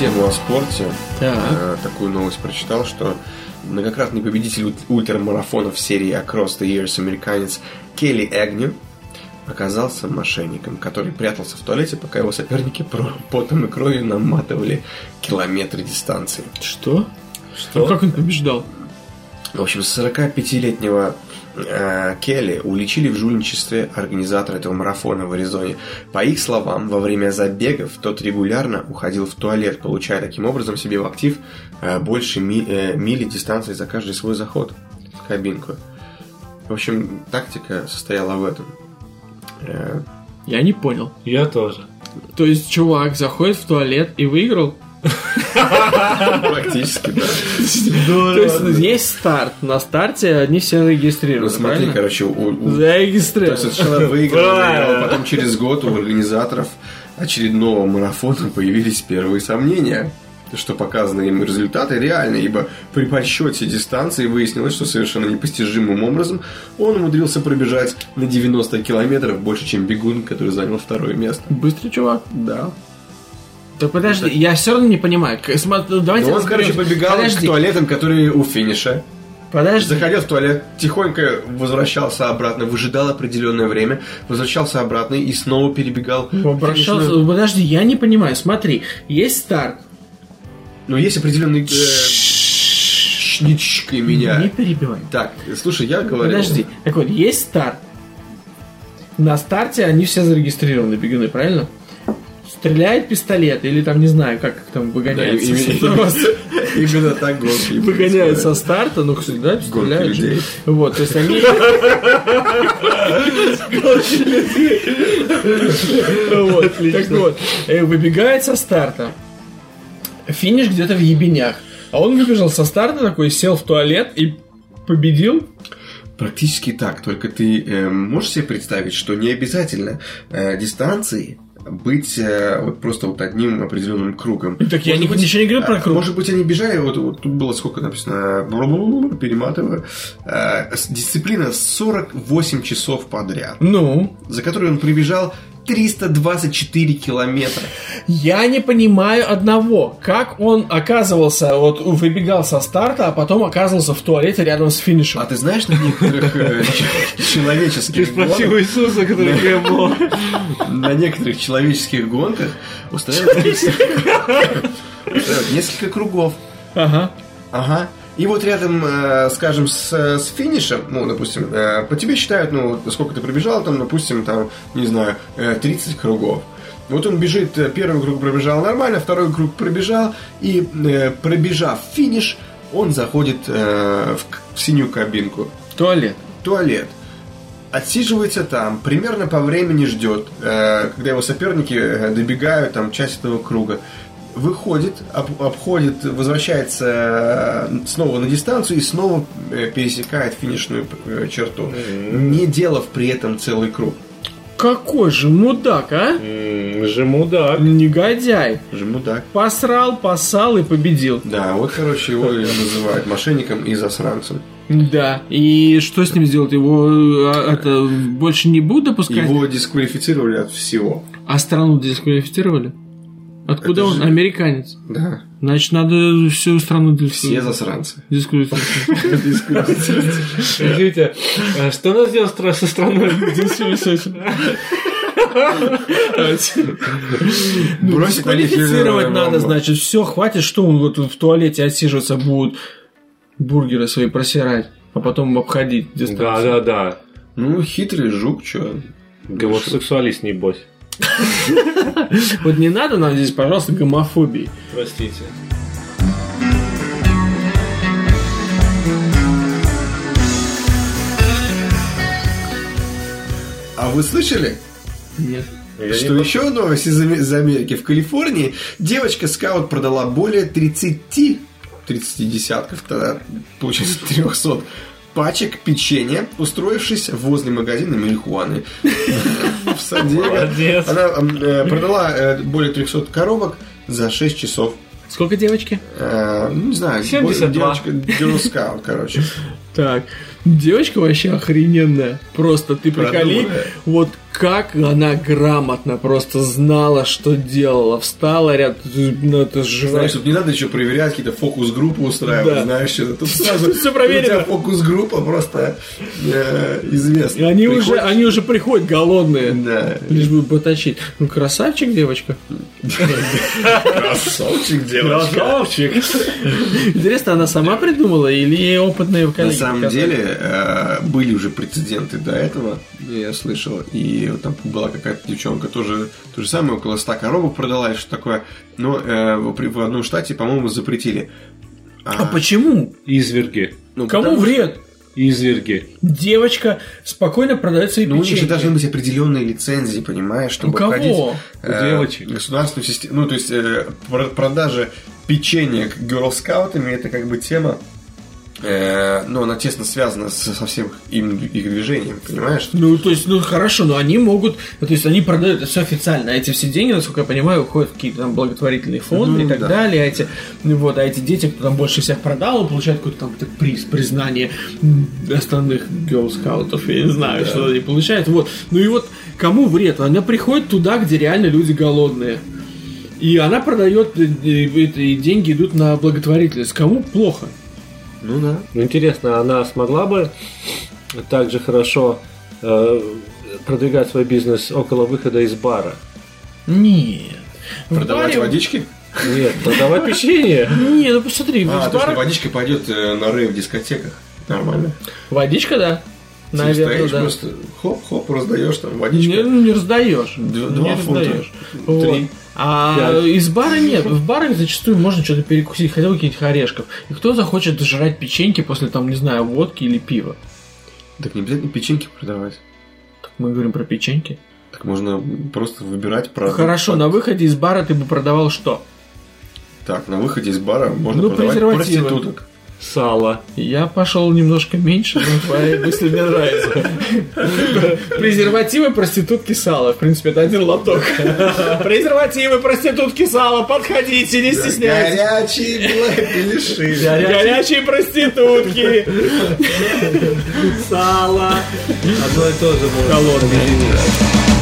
Тему о спорте Так. э, такую новость прочитал, что многократный победитель ульт- ультрамарафонов серии Across the Years американец Келли Эгню оказался мошенником, который прятался в туалете, пока его соперники потом и кровью наматывали километры дистанции. Что? Что? А как он побеждал? В общем, 45-летнего э, Келли уличили в жульничестве организатора этого марафона в Аризоне. По их словам, во время забегов тот регулярно уходил в туалет, получая таким образом себе в актив э, больше ми- э, мили дистанции за каждый свой заход в кабинку. В общем, тактика состояла в этом. Э, Я не понял. Я тоже. То есть чувак заходит в туалет и выиграл? Практически, да. То есть есть старт. На старте они все Ну регистрируют, смотри, правильно? короче, у- у- То есть сначала выиграл, выиграл, потом через год у организаторов очередного марафона появились первые сомнения, что показанные им результаты реальны, ибо при подсчете дистанции выяснилось, что совершенно непостижимым образом он умудрился пробежать на 90 километров больше, чем бегун, который занял второе место. Быстрый чувак. Да. Да подожди, я все равно не понимаю. К- Давайте Но он, короче, побегал к Подожди, туалетам, которые у финиша. подожди. Заходил в туалет, тихонько возвращался обратно, выжидал определенное время, возвращался обратно и снова перебегал. Финишную- Подожди, я не понимаю. Смотри, есть старт. Но есть определенный... Не чикай меня. Не перебивай. Так, слушай, я говорю... Подожди. Так вот, есть старт. На старте они все зарегистрированы, бегуны, правильно? Стреляет пистолет, или там, не знаю, как там выгоняется. Именно так гонки. Выгоняют со старта, ну, кстати, да, стреляют. людей. Вот, то есть они... Вот, Так вот, э, выбегает со старта. Финиш где-то в ебенях. А он выбежал со старта такой, сел в туалет и победил. Практически так, только ты э, можешь себе представить, что не обязательно э, дистанции быть э, вот просто вот одним определенным кругом. Так я Может ни- быть, ничего не говорю про а, круг. Может быть, они бежали, вот, вот тут было сколько написано, бла-бла-бла, перематываю, э, дисциплина 48 часов подряд, Ну, за которую он пробежал 324 километра. я не понимаю одного. Как он оказывался, вот выбегал со старта, а потом оказывался в туалете рядом с финишем. А ты знаешь, на некоторых э, человеческих гонках, Иисуса, который был. на некоторых человеческих гонках устраивают несколько кругов. Ага. Ага. И вот рядом, э, скажем, с, с финишем, ну, допустим, э, по тебе считают, ну, сколько ты пробежал, там, допустим, там, не знаю, э, 30 кругов. Вот он бежит, э, первый круг пробежал нормально, второй круг пробежал, и э, пробежав финиш, он заходит э, в, в синюю кабинку. Туалет. туалет. Отсиживается там, примерно по времени ждет, когда его соперники добегают там часть этого круга. Выходит, об- обходит, возвращается э, снова на дистанцию и снова э, пересекает финишную э, черту, не делав при этом целый круг. Какой же мудак, а? М, Же мудак. Негодяй. Же мудак. Посрал, посал и победил. Да, вот, короче, его называют мошенником и засранцем. Да. И что с ним сделать? Его это больше не будут допускать? Его дисквалифицировали от всего. А страну дисквалифицировали? Откуда Это он? же- Американец. Да, Значит, надо всю страну все дисквалифицировать. засранцы. Скажите, а что нас делать со страной? Бросить э, надо, значит, все, хватит, что он вот в туалете отсиживаться будет, бургеры свои просирать, а потом обходить Да, дистанцию. да, да. Ну, хитрый жук, чё. Гомосексуалист, небось. Вот не надо нам здесь, пожалуйста, гомофобии. Простите. А вы слышали? Нет. Я Что не еще новость из, из Америки? В Калифорнии девочка-скаут продала более 30, 30 десятков, тогда получается 300 пачек печенья, устроившись возле магазина марихуаны в Сан-Диего. Она э, продала э, более 300 коробок за 6 часов. Сколько девочки? Э, ну, не знаю, 72. девочка Scout, короче. Так, девочка вообще охрененная. Просто ты приколи, вот как она грамотно просто знала, что делала. Встала рядом, ну это же Знаешь, тут не надо еще проверять, какие-то фокус-группы устраивать, Да. знаешь, что Тут сразу Всё у проверено. тебя фокус-группа просто э, известна. И они уже, они уже приходят голодные. Да. Лишь бы поточить. Ну, красавчик, девочка. Красавчик девочка. Красавчик. Интересно, она сама придумала или ей опытные На коллеги самом показали? деле э, были уже прецеденты до этого, я слышал, и вот там была какая-то девчонка тоже то же самое, около 100 коробок продала и что такое, но э, в, в одном штате, по-моему, запретили. А почему? Изверги. ну, Кому потому вред? Изверги. Девочка спокойно продает свои Ну, у них же печеньки. должны быть определенные лицензии, понимаешь, чтобы У кого? входить У девочек. государственную систему. Ну, то есть э, про- продажа печенья герлскаутами это как бы тема. Э, но она тесно связана со, со всем им их движением, понимаешь? Ну, то есть, ну хорошо, но они могут, ну, то есть они продают все официально, а эти все деньги, насколько я понимаю, уходят в какие-то там благотворительные фонды Ну, и так да. далее, а эти, ну, вот, а эти дети, кто там больше всех продал, получают какой-то там приз, признание остальных герлскаутов, я не знаю, что они получают, вот. Ну и вот, кому вред? Она приходит туда, где реально люди голодные. И она продает, э, э, и деньги идут на благотворительность. Кому плохо? Ну да. Ну, интересно, она смогла бы так же хорошо э, продвигать свой бизнес около выхода из бара? Нет. Продавать баре- водички? Нет, продавать печенье. Не, ну посмотри, А, то, что водичка пойдет э, на рейв в дискотеках. Нормально. Водичка, да. Наверное, стоишь, да. просто хоп-хоп, раздаешь там водичку. Не, ну, не раздаешь. Д- не два фунта. раздаешь. Вот. А Пять. из бара нет. В барах зачастую можно что-то перекусить, хотя бы каких-нибудь орешков. И кто захочет жрать печеньки после, там, не знаю, водки или пива? Так не обязательно печеньки продавать. Мы говорим про печеньки. Так можно просто выбирать продукт. Хорошо, на выходе из бара ты бы продавал что? Так, на выходе из бара можно Ну, продавать презервативы. проституток. Сало. Я пошел немножко меньше, но твоя мысль мне нравится. Презервативы, проститутки, сало. В принципе, это один лоток. Презервативы, проститутки, сало. Подходите, не стесняйтесь. Горячие белыши. Горячие проститутки. Сало. Одно и то же можно.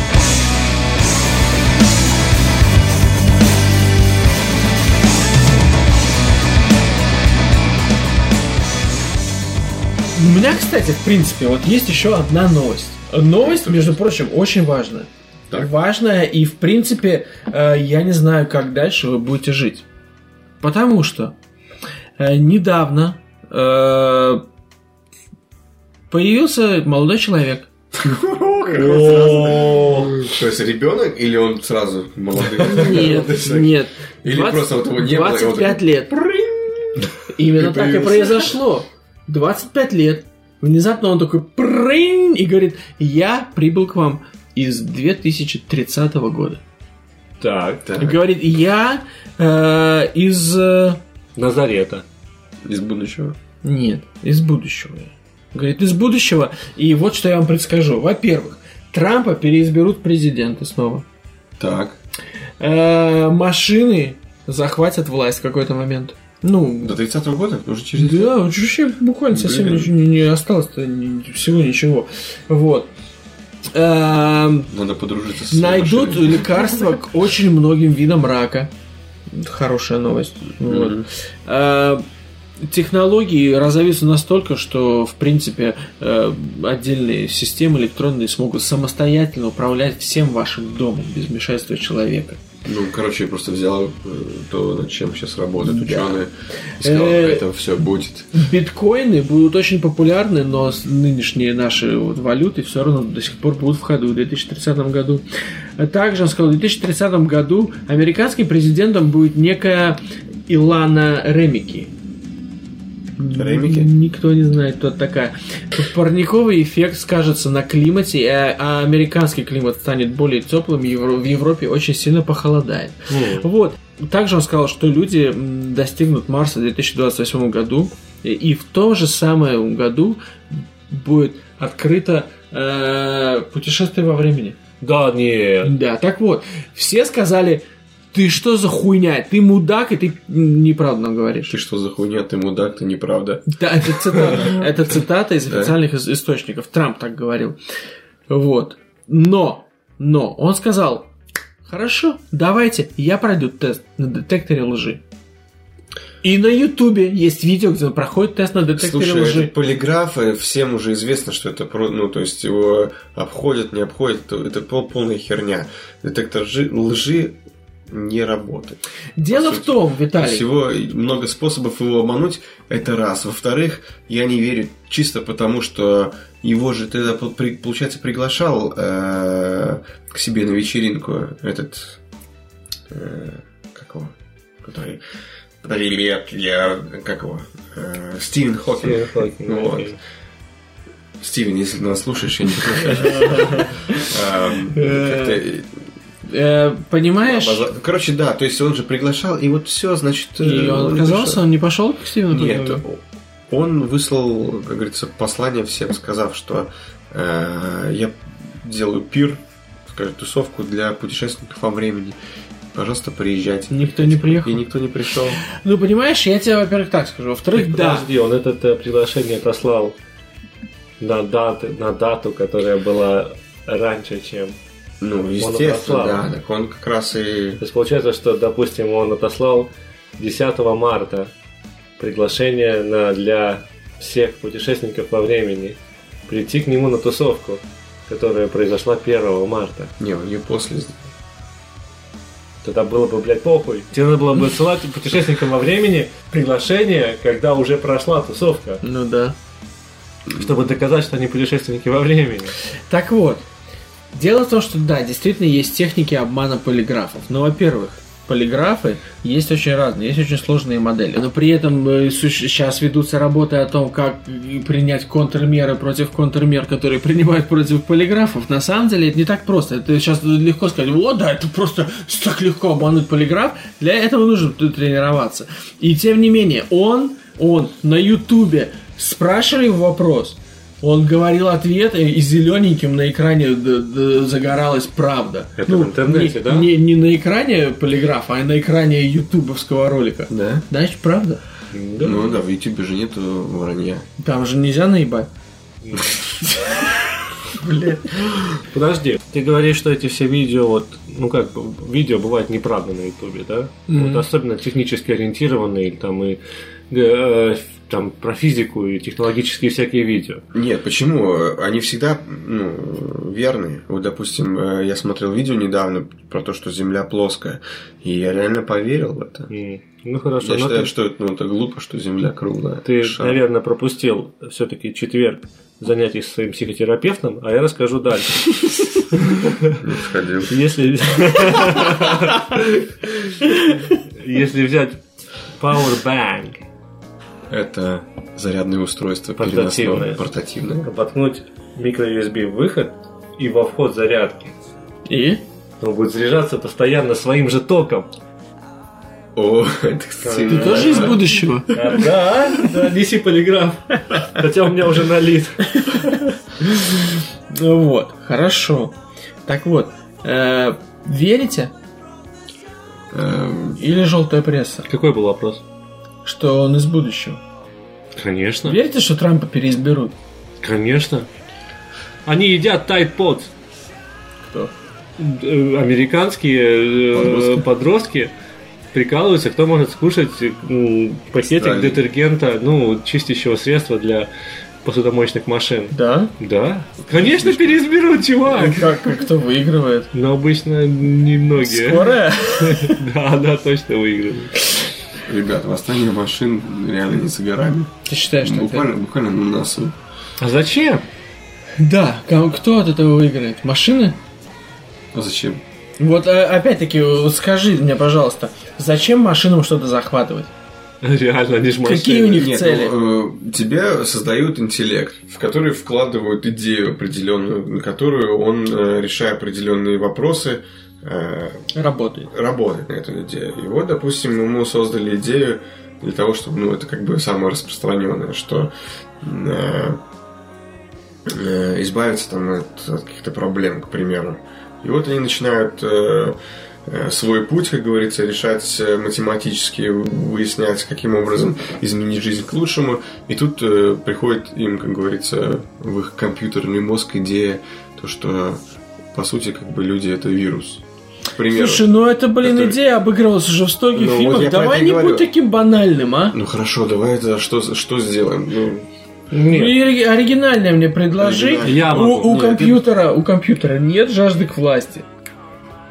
У меня, кстати, в принципе, вот есть еще одна новость. Новость, между прочим, очень важная. Так. Важная, и, в принципе, э, я не знаю, как дальше вы будете жить. Потому что э, недавно э, появился молодой человек. То есть ребенок или он сразу молодой? Нет, нет. Или 20 просто вот его не было, и он 25 такой, лет. Именно так и произошло. 25 лет. Внезапно он такой прынь и говорит, я прибыл к вам из 2030 года. Так. Так. И говорит, я э, из... э, Назарета. Из будущего. Нет, из будущего. Говорит, из будущего. И вот что я вам предскажу. Во-первых, Трампа переизберут президенты снова. Так. Э, машины захватят власть в какой-то момент. Ну, До 30-го года? Уже через... Да, вообще буквально совсем Блин. ничего не, не осталось-то, ни- всего ничего. Вот. Эм, Надо подружиться с Найдут машиной. лекарства к очень многим видам рака. Хорошая новость. Вот. Э, Технологии разовьются настолько, что, в принципе, э, отдельные системы электронные смогут самостоятельно управлять всем вашим домом без вмешательства человека. Ну, короче, я просто взял э, то, над чем сейчас работают Да. ученые. И сказал, Э, это все будет. Биткоины будут очень популярны, но нынешние наши вот валюты все равно до сих пор будут в ходу в 2030 году. Также он сказал, в 2030 году американским президентом будет некая Илана Ремики. Ремики? Никто не знает, кто это такая. Парниковый эффект скажется на климате, а, а американский климат станет более теплым, в Европе очень сильно похолодает. Вот. Также он сказал, что люди достигнут Марса в 2028 году, и, и в том же самом году будет открыто э, путешествие во времени. Да, нет. Да, так вот, все сказали, ты что за хуйня, ты мудак, и ты неправду нам говоришь. Ты что за хуйня, ты мудак, ты неправда. Да, это цитата. Это цитата из официальных ис- источников. Трамп так говорил. Вот. Но, но, он сказал, хорошо, давайте, я пройду тест на детекторе лжи. И на Ютубе есть видео, где он проходит тест на детекторе Слушай, лжи. это полиграф, э, всем уже известно, что это про, ну, то есть его обходят, не обходят, это, это пол- полная херня. Детектор лжи, лжи не работает. Дело в том, Виталий, Всего много способов его обмануть, это раз. Во-вторых, я не верю чисто потому, что его же тогда, получается, приглашал э, к себе на вечеринку этот... э, как его? Который... Привет, я... Как его? Э, Стивен Хокинг. Стивен Хокинг, Вот. Стивен, если ты нас слушаешь, я не э, понимаешь, Обоза- Короче, да, то есть он же приглашал, и вот все, значит... и э, он не отказался, пришел. он не пошел к Стивену Нет, он выслал, как говорится, послание всем, сказав, что э, я делаю пир, скажем, тусовку для путешественников во времени. Пожалуйста, приезжайте. Никто не приехал. И никто не пришел. Ну, понимаешь, я тебе, во-первых, так скажу. Во-вторых, да. Подожди, он это э, приглашение отослал на, даты, на дату, которая была раньше, чем... Ну, естественно, да. Так он как раз и... То есть получается, что, допустим, он отослал 10 марта приглашение на, для всех путешественников во времени прийти к нему на тусовку, которая произошла 1 марта. Не, он ее после сделал. Тогда было бы, блядь, похуй. Тебе надо было бы ссылать путешественникам во времени приглашение, когда уже прошла тусовка, Ну да. чтобы доказать, что они путешественники во времени. Так вот, дело в том, что да, действительно есть техники обмана полиграфов. Но, во-первых, полиграфы есть очень разные, есть очень сложные модели. Но при этом э, сейчас ведутся работы о том, как принять контрмеры против контрмер, которые принимают против полиграфов. На самом деле это не так просто. Это сейчас легко сказать, вот да, это просто так легко обмануть полиграф. Для этого нужно тренироваться. И тем не менее, он, он на ютубе спрашивали вопрос, он говорил ответ, и зелененьким на экране загоралась правда. Это в интернете, не, да? Не, не на экране полиграфа, а на экране ютубовского ролика. Да? Значит, правда. Ну да, в Ютубе же нету вранья. Там же нельзя наебать. Блин. Подожди, ты говоришь, что эти все видео, вот, ну как, видео бывают неправда на Ютубе, да? Вот особенно технически ориентированные, там и э, там про физику и технологические всякие видео. Нет, почему? Они всегда ну, верные. Вот, допустим, э, я смотрел видео недавно про то, что Земля плоская, и я реально поверил в это. М, Ну хорошо, Я но считаю, ты, что это, ну, это глупо, что Земля круглая. ты, Шар. наверное, пропустил все-таки четверг занятий с своим психотерапевтом, а я расскажу дальше. Не сходил. Если... Если взять Power Bank, Это зарядное устройство Портативное. портативное. воткнуть микро-USB в выход и во вход зарядки, И? он будет заряжаться постоянно своим же током. О, это, кстати, Ты тоже из будущего? А, Да, да, неси полиграф. Хотя у меня уже налит. Ну Вот, хорошо. Так вот, э, верите? эм, Или желтая пресса? Какой был вопрос? Что он из будущего? Конечно. Верите, что Трампа переизберут? Конечно. Они едят Tide Pods. Кто? Э, Американские э, Подростки. подростки прикалываются, кто может скушать м, пакетик Странно. детергента, ну, чистящего средства для посудомоечных машин. Да? Да. Конечно, переизберут, чувак. Как, как кто выигрывает? Но обычно немногие. Скорая? Да, да, точно выиграют. Ребят, восстание машин реально не за горами. Ты считаешь, что Буквально, это? буквально на носу. А зачем? Да, кому- кто от этого выиграет? Машины? А зачем? Вот э, опять-таки, скажи мне, пожалуйста, зачем машинам что-то захватывать? Реально, они же машины. Какие у них Нет, цели? ну, э, тебе создают интеллект, в который вкладывают идею определенную, на которую он, э, решая определенные вопросы, Работает. работает на эту идею. И вот, допустим, ему создали идею для того, чтобы, ну, это как бы самое распространенное, что э, э, избавиться там от, от каких-то проблем, к примеру. И вот они начинают э, э, свой путь, как говорится, решать э, математически, выяснять, каким образом изменить жизнь к лучшему. И тут э, приходит им, как говорится, в их компьютерный мозг идея, то, что по сути, как бы люди это вирус. Примеру. Слушай, ну это, блин, который- идея обыгрывалась уже в стольких Ну, вот фильмах. про Давай не говорю. будь таким банальным, а? Ну хорошо, давай это что, что сделаем? Ну, Нет. И ори- оригинальное мне предложи. Я у, могу. у Нет, компьютера, у компьютера нет жажды к власти.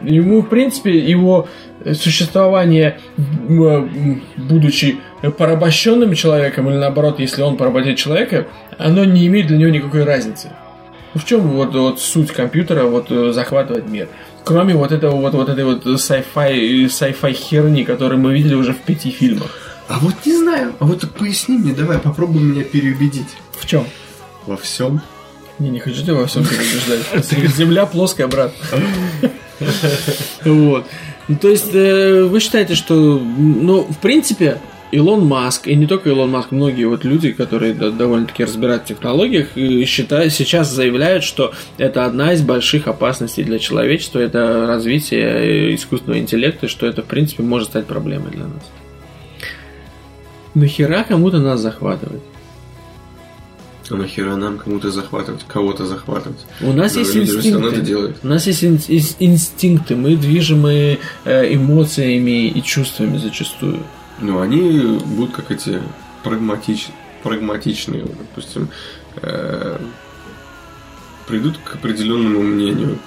Ему, в принципе, его э, существование, м, будучи порабощенным человеком, или наоборот, если он поработит человека, оно не имеет для него никакой разницы. Ну, В чем вот, вот суть компьютера вот э, захватывать мир? Кроме вот этого вот, вот этой вот sci-fi, sci-fi херни, которую мы видели уже в пяти фильмах. а вот не знаю, а вот поясни мне, давай, попробуй меня переубедить. В чем? Во всем. Не, не хочу тебя во всем переубеждать. Земля плоская, брат. Вот. Ну, То есть, э, вы считаете, что, ну, в принципе, Илон Маск, и не только Илон Маск, многие вот люди, которые да- довольно-таки разбирают в технологиях, и считают, сейчас заявляют, что это одна из больших опасностей для человечества, это развитие искусственного интеллекта, что это, в принципе, может стать проблемой для нас. Нахера кому-то нас захватывать? А нахера нам кому-то захватывать, кого-то захватывать? У нас Ну, есть инстинкты. У нас есть ин- ин- инстинкты, мы движимы э, эмоциями и чувствами зачастую. Ну, они будут как эти прагматич... прагматичные, допустим, э, придут к определенному мнению,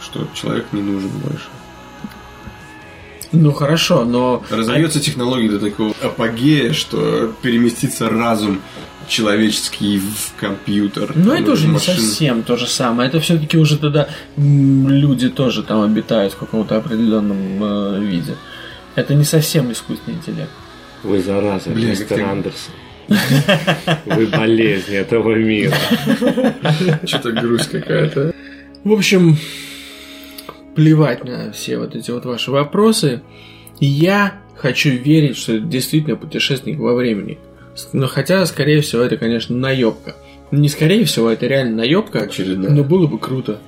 что человек не нужен больше. Ну хорошо, но Разовьется технология до такого апогея, что переместится разум человеческий в компьютер. ну, это уже не совсем то же самое. Это все-таки уже тогда люди тоже там обитают в каком-то определенном э, виде. Это не совсем искусственный интеллект. Вы зараза, Бля, мистер ты- Андерсон. Вы болезнь этого мира. Что-то грусть какая-то. В общем, плевать на все вот эти вот ваши вопросы. Я хочу верить, что это действительно путешественник во времени. Но хотя, скорее всего, это, конечно, наебка. Не скорее всего, это реально наебка. Очередная. Но было бы круто.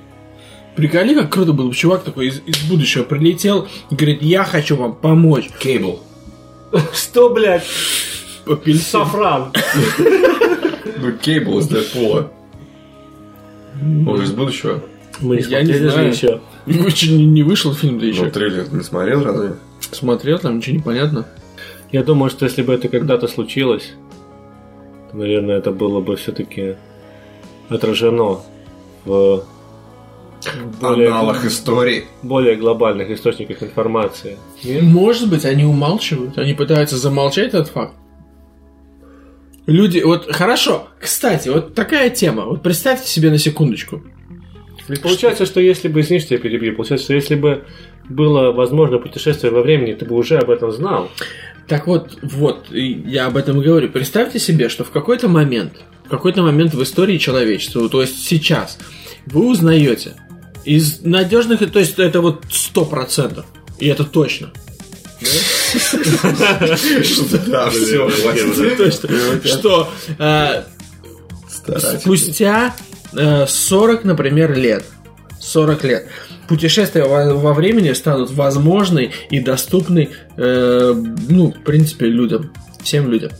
Приколи, как круто было бы чувак такой из, из будущего прилетел и говорит, я хочу вам помочь. Кейбл. Что, блядь? Апельсин. Сафран. Ну, Кейбл из Дэдпула. Он из будущего. Мы Я не знаю. еще. Еще не, вышел фильм-то еще. Ну, трейлер не смотрел разве? Смотрел, там ничего не понятно. Я думаю, что если бы это когда-то случилось, то, наверное, это было бы все-таки отражено в более, Аналог истории. более глобальных источниках информации. Нет? Может быть, они умалчивают, они пытаются замолчать этот факт. Люди, вот хорошо, кстати, вот такая тема. Вот представьте себе на секундочку. Ведь получается, что если бы, извини, что я перебью, получается, что если бы было возможно путешествие во времени, ты бы уже об этом знал. Так вот, вот, я об этом и говорю. Представьте себе, что в какой-то момент, в какой-то момент в истории человечества, то есть сейчас, вы узнаете из надежных, то есть это вот сто процентов, и это точно. Да, все, что э, спустя э, 40, например, лет, 40 лет, путешествия во, во времени станут возможны и доступны, э, ну, в принципе, людям, всем людям.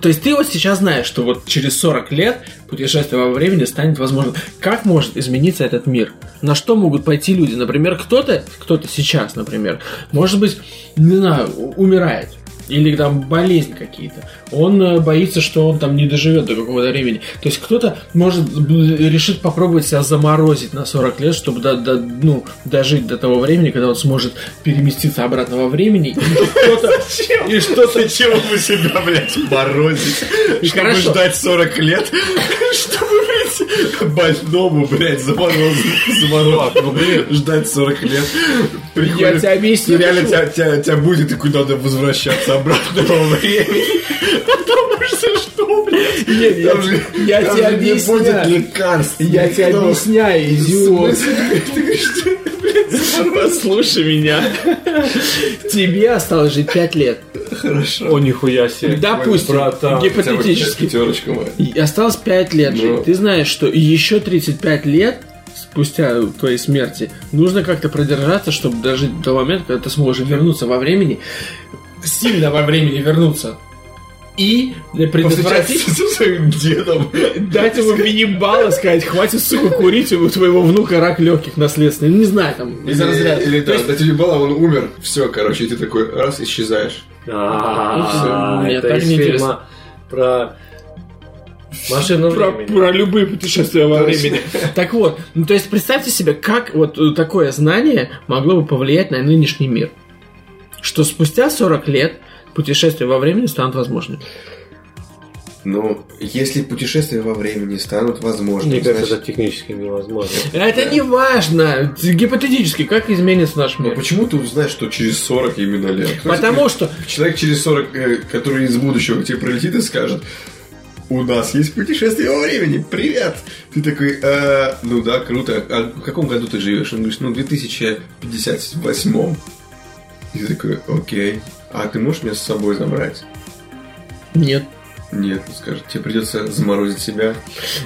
То есть ты вот сейчас знаешь, что вот через 40 лет путешествие во времени станет возможным. Как может измениться этот мир? На что могут пойти люди? Например, кто-то, кто-то сейчас, например, может быть, не знаю, умирает. Или там болезнь какие-то. Он э, боится, что он там не доживет до какого-то времени. То есть кто-то может решит попробовать себя заморозить на 40 лет, чтобы до- до- ну, дожить до того времени, когда он сможет переместиться обратно во времени. И что-то... Зачем бы себя, блядь, морозить? Чтобы ждать 40 лет, чтобы, блядь, больному, блядь, замороз, замороз, ну, ждать 40 лет. Я Приходит, тебе объясню. реально тебя, тебя, тебя будет, и куда надо возвращаться обратно во времени. Потому что что, блядь? Нет, я, же- я тебе же не будет объясняю. лекарств. Я тебе объясняю, идиот. Ты говоришь, Послушай меня. Тебе осталось жить 5 лет. О, нихуя себе. Допустим, братан. гипотетически. Пятерочка моя. И Осталось 5 лет жить. Ну. Ты знаешь, что еще 35 лет спустя твоей смерти нужно как-то продержаться, чтобы дожить до момента, когда ты сможешь вернуться во времени, сильно во времени вернуться. И предотвратить, Со своим дедом. дать ему мини-балл и сказать, хватит, сука, курить, у твоего внука рак легких наследственный. Не знаю, там, из разряда. или То да, тебе было, он умер, все, короче, ты такой раз исчезаешь. А, это так из фильма про машину про, времени. про любые путешествия во времени. Так вот, ну, то есть представьте себе, как вот э, такое знание могло бы повлиять на нынешний мир. Что спустя 40 лет путешествия во времени станут возможными. Ну, если путешествия во времени станут возможными, Мне кажется, значит- это технически невозможно. Это не важно. Гипотетически, как изменится наш Ну мир. почему ты узнаешь, что через 40 именно лет? Кто Потому что Человек через 40, э, который из будущего к тебе прилетит и скажет, у нас есть путешествие во времени, привет! Ты такой, «Э, ну да, круто, а в каком году ты живешь? Он говорит, ну, в 2058. И ты такой, окей, а ты можешь меня с собой забрать? нет. Нет, он скажет, тебе придется заморозить себя.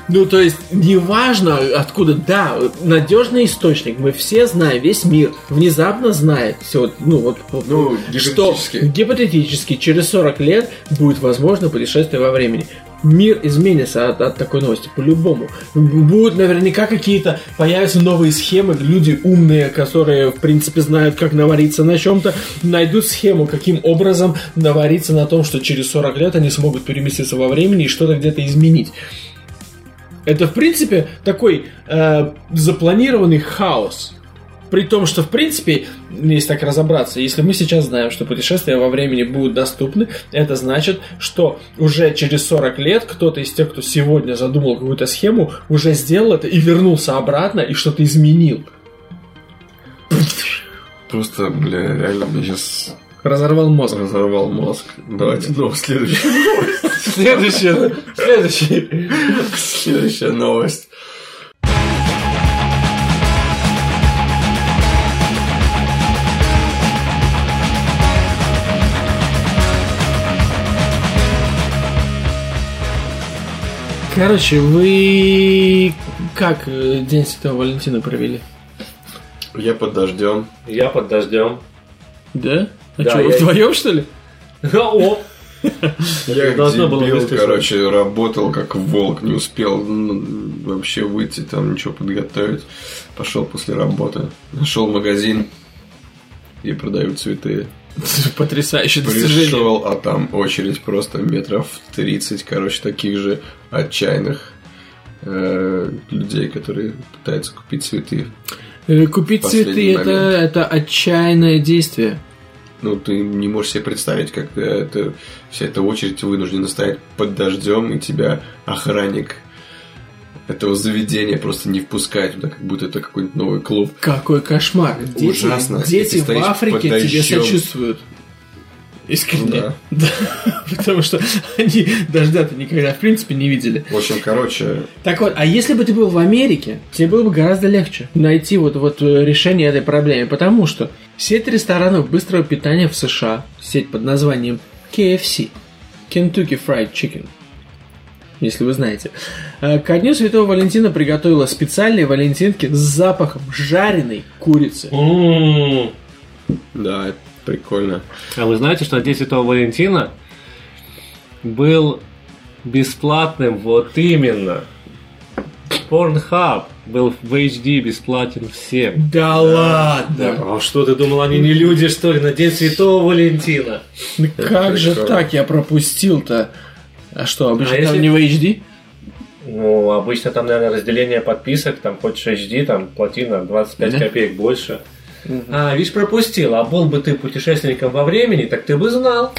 Ну, то есть, неважно откуда, да, надежный источник, мы все знаем, весь мир внезапно знает, все, ну, вот, Ну, что гипотетически. гипотетически через 40 лет будет возможно путешествие во времени. Мир изменится от, от такой новости, по-любому. Будут наверняка какие-то, появятся новые схемы, люди умные, которые, в принципе, знают, как навариться на чем-то, найдут схему, каким образом навариться на том, что через 40 лет они смогут переместиться во времени и что-то где-то изменить. Это, в принципе, такой э, запланированный хаос. При том, что, в принципе, если так разобраться, если мы сейчас знаем, что путешествия во времени будут доступны, это значит, что уже через 40 лет кто-то из тех, кто сегодня задумал какую-то схему, уже сделал это и вернулся обратно и что-то изменил. Просто, бля, реально мне сейчас Разорвал мозг. разорвал мозг. Давайте, ну, следующая, Следующее. Следующий. следующая новость. Короче, вы как э, День Святого Валентина провели? Я под дождем. Я под дождем. Да? А Да, что, вы я- вдвоем, что ли? О! Я было дебил, короче, работал как волк, не успел вообще выйти, там ничего подготовить. Пошел после работы. Нашел магазин, где продают цветы. Потрясающее достижение. Пришел, а там очередь просто метров 30, короче, таких же отчаянных э, людей, которые пытаются купить цветы. Э, Купить цветы это, это отчаянное действие. Ну, ты не можешь себе представить, как э, это, вся эта очередь вынуждена стоять под дождем, и тебя охранник этого заведения просто не впускает туда, как будто это какой-нибудь новый клуб. Какой кошмар. Дети, Ужасно. Дети в Африке тебе сочувствуют. Искренне. Да. Да. Потому что они дождя-то никогда в принципе не видели. В общем, короче, Так вот, а если бы ты был в Америке, тебе было бы гораздо легче найти вот, вот э, решение этой проблемы, потому что сеть ресторанов быстрого питания в США, сеть под названием KFC, Kentucky Fried Chicken, если вы знаете, э, ко дню Святого Валентина приготовила специальные валентинки с запахом жареной курицы. Да, это прикольно. А вы знаете, что на День Святого Валентина был бесплатным вот именно. Pornhub был в HD бесплатен всем. Да ладно! А что ты думал, они не люди, что ли, на День Святого Валентина? Ну Как же прикольно. так? Я пропустил-то. А что, обычно А там если- не в HD? Ну, обычно там, наверное, разделение подписок, там хочешь HD, там плати на 25 Да? копеек больше. А, видишь, пропустил. А был бы ты путешественником во времени, так ты бы знал.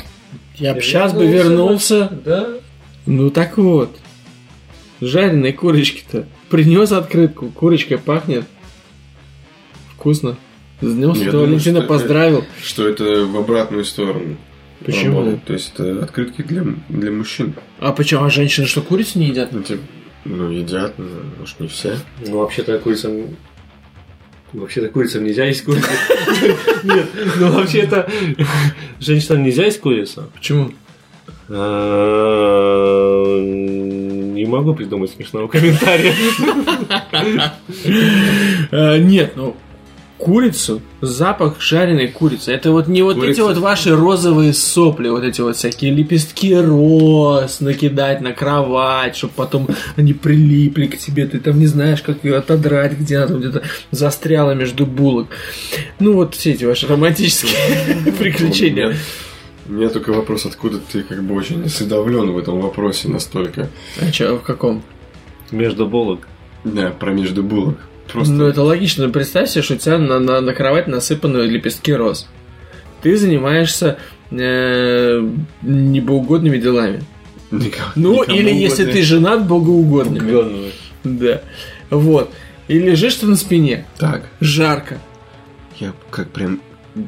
Я бы сейчас бы вернулся. Да. Ну так вот. жареной курочки-то. Принес открытку, курочкой пахнет. Вкусно. С днем Святого Валентина это- поздравил. Что это в обратную сторону. Почему? работает. То есть это открытки для, для мужчин. А почему? А женщины что, курицу не едят? Ну, типа, ну, едят, ну, может, не все. Ну, вообще-то курицам... Вообще-то курицам нельзя есть курицу. Нет, ну вообще-то женщинам нельзя есть курицу. Почему? А, Не могу придумать смешного комментария. Э, Нет, ну курицу, запах жареной курицы. Это вот не вот эти Курица. вот ваши розовые сопли, вот эти вот всякие лепестки роз накидать на кровать, чтобы потом они прилипли к тебе, ты там не знаешь, как ее отодрать, где она там где-то застряла между булок. Ну вот все эти ваши романтические приключения. У меня только вопрос, откуда ты как бы очень осведомлен в этом вопросе настолько. А что, в каком? Между булок. Да, про между булок. Просто Ну, это логично. Ну, Представь себе, что у тебя на, на, на кровать насыпаны лепестки роз. Ты занимаешься э, небоугодными делами. никому- Ну, никому или если угодно. ты женат, богоугодными. Угодно. Да. Вот. И лежишь ты на спине. Так, Жарко. я как прям...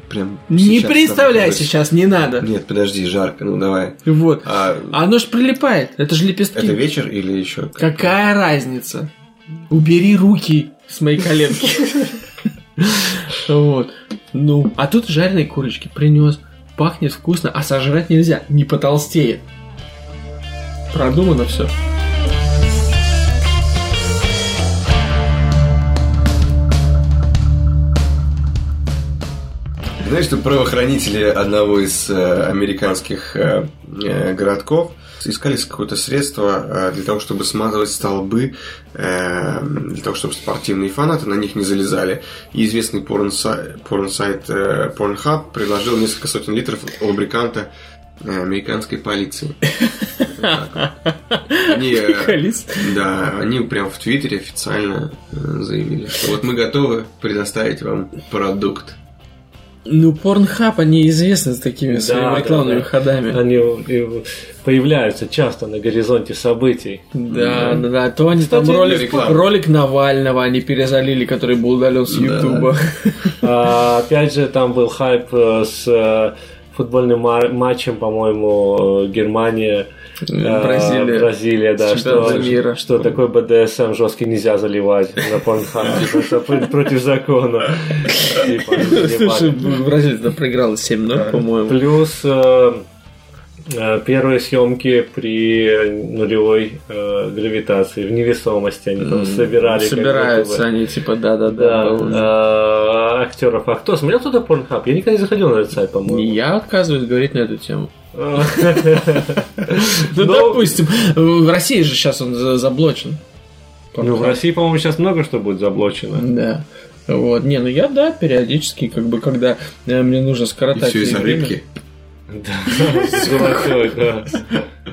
прям Не представляй сейчас, не надо. Нет, подожди, жарко, ну давай. Вот. А оно ж прилипает. Это же лепестки. это вечер или еще? Какая разница? Убери руки с моей коленки. Вот. Ну, а тут жареные курочки принес. Пахнет вкусно, а сожрать нельзя. Не потолстеет. Продумано все. Знаешь, что правоохранители одного из э, американских э, э, городков искали какое-то средство э, для того, чтобы смазывать столбы, э, для того, чтобы спортивные фанаты на них не залезали. И известный порнсай- порнсайт э, Pornhub предложил несколько сотен литров лубриканта американской полиции. Они, да, они прям в Твиттере официально заявили, что вот мы готовы предоставить вам продукт. Ну, Порнхаб, они известны с такими Да, своими да, рекламными да. ходами. Они появляются часто на горизонте событий. Да, да, да. То они Кстати, там ролик, реклама. ролик Навального они перезалили, который был удален с Да. Ютуба. А, опять же, там был хайп э, с э, футбольным ма- матчем, по-моему, э, Германия. Э, Бразилия. Бразилия, да, что, мира. что такой БДСМ жесткий нельзя заливать на Pornhub, против закона. Типа, Слушай. Бразилия проиграла 7-0, по-моему. Плюс э, э, первые съемки при нулевой э, гравитации, в невесомости они там собирали. Собираются они, типа, да-да-да. Да, актеров. А кто смотрел кто-то Pornhub? Я никогда не заходил на этот сайт, по-моему. Я отказываюсь говорить на эту тему. Ну, допустим, в России же сейчас он за- заблочен. Ну, в России, по-моему, сейчас много что будет заблочено. Да. Вот. Не, ну я, да, периодически, как бы, когда э, мне нужно скоротать все из-за рыбки. Да, золотой, да.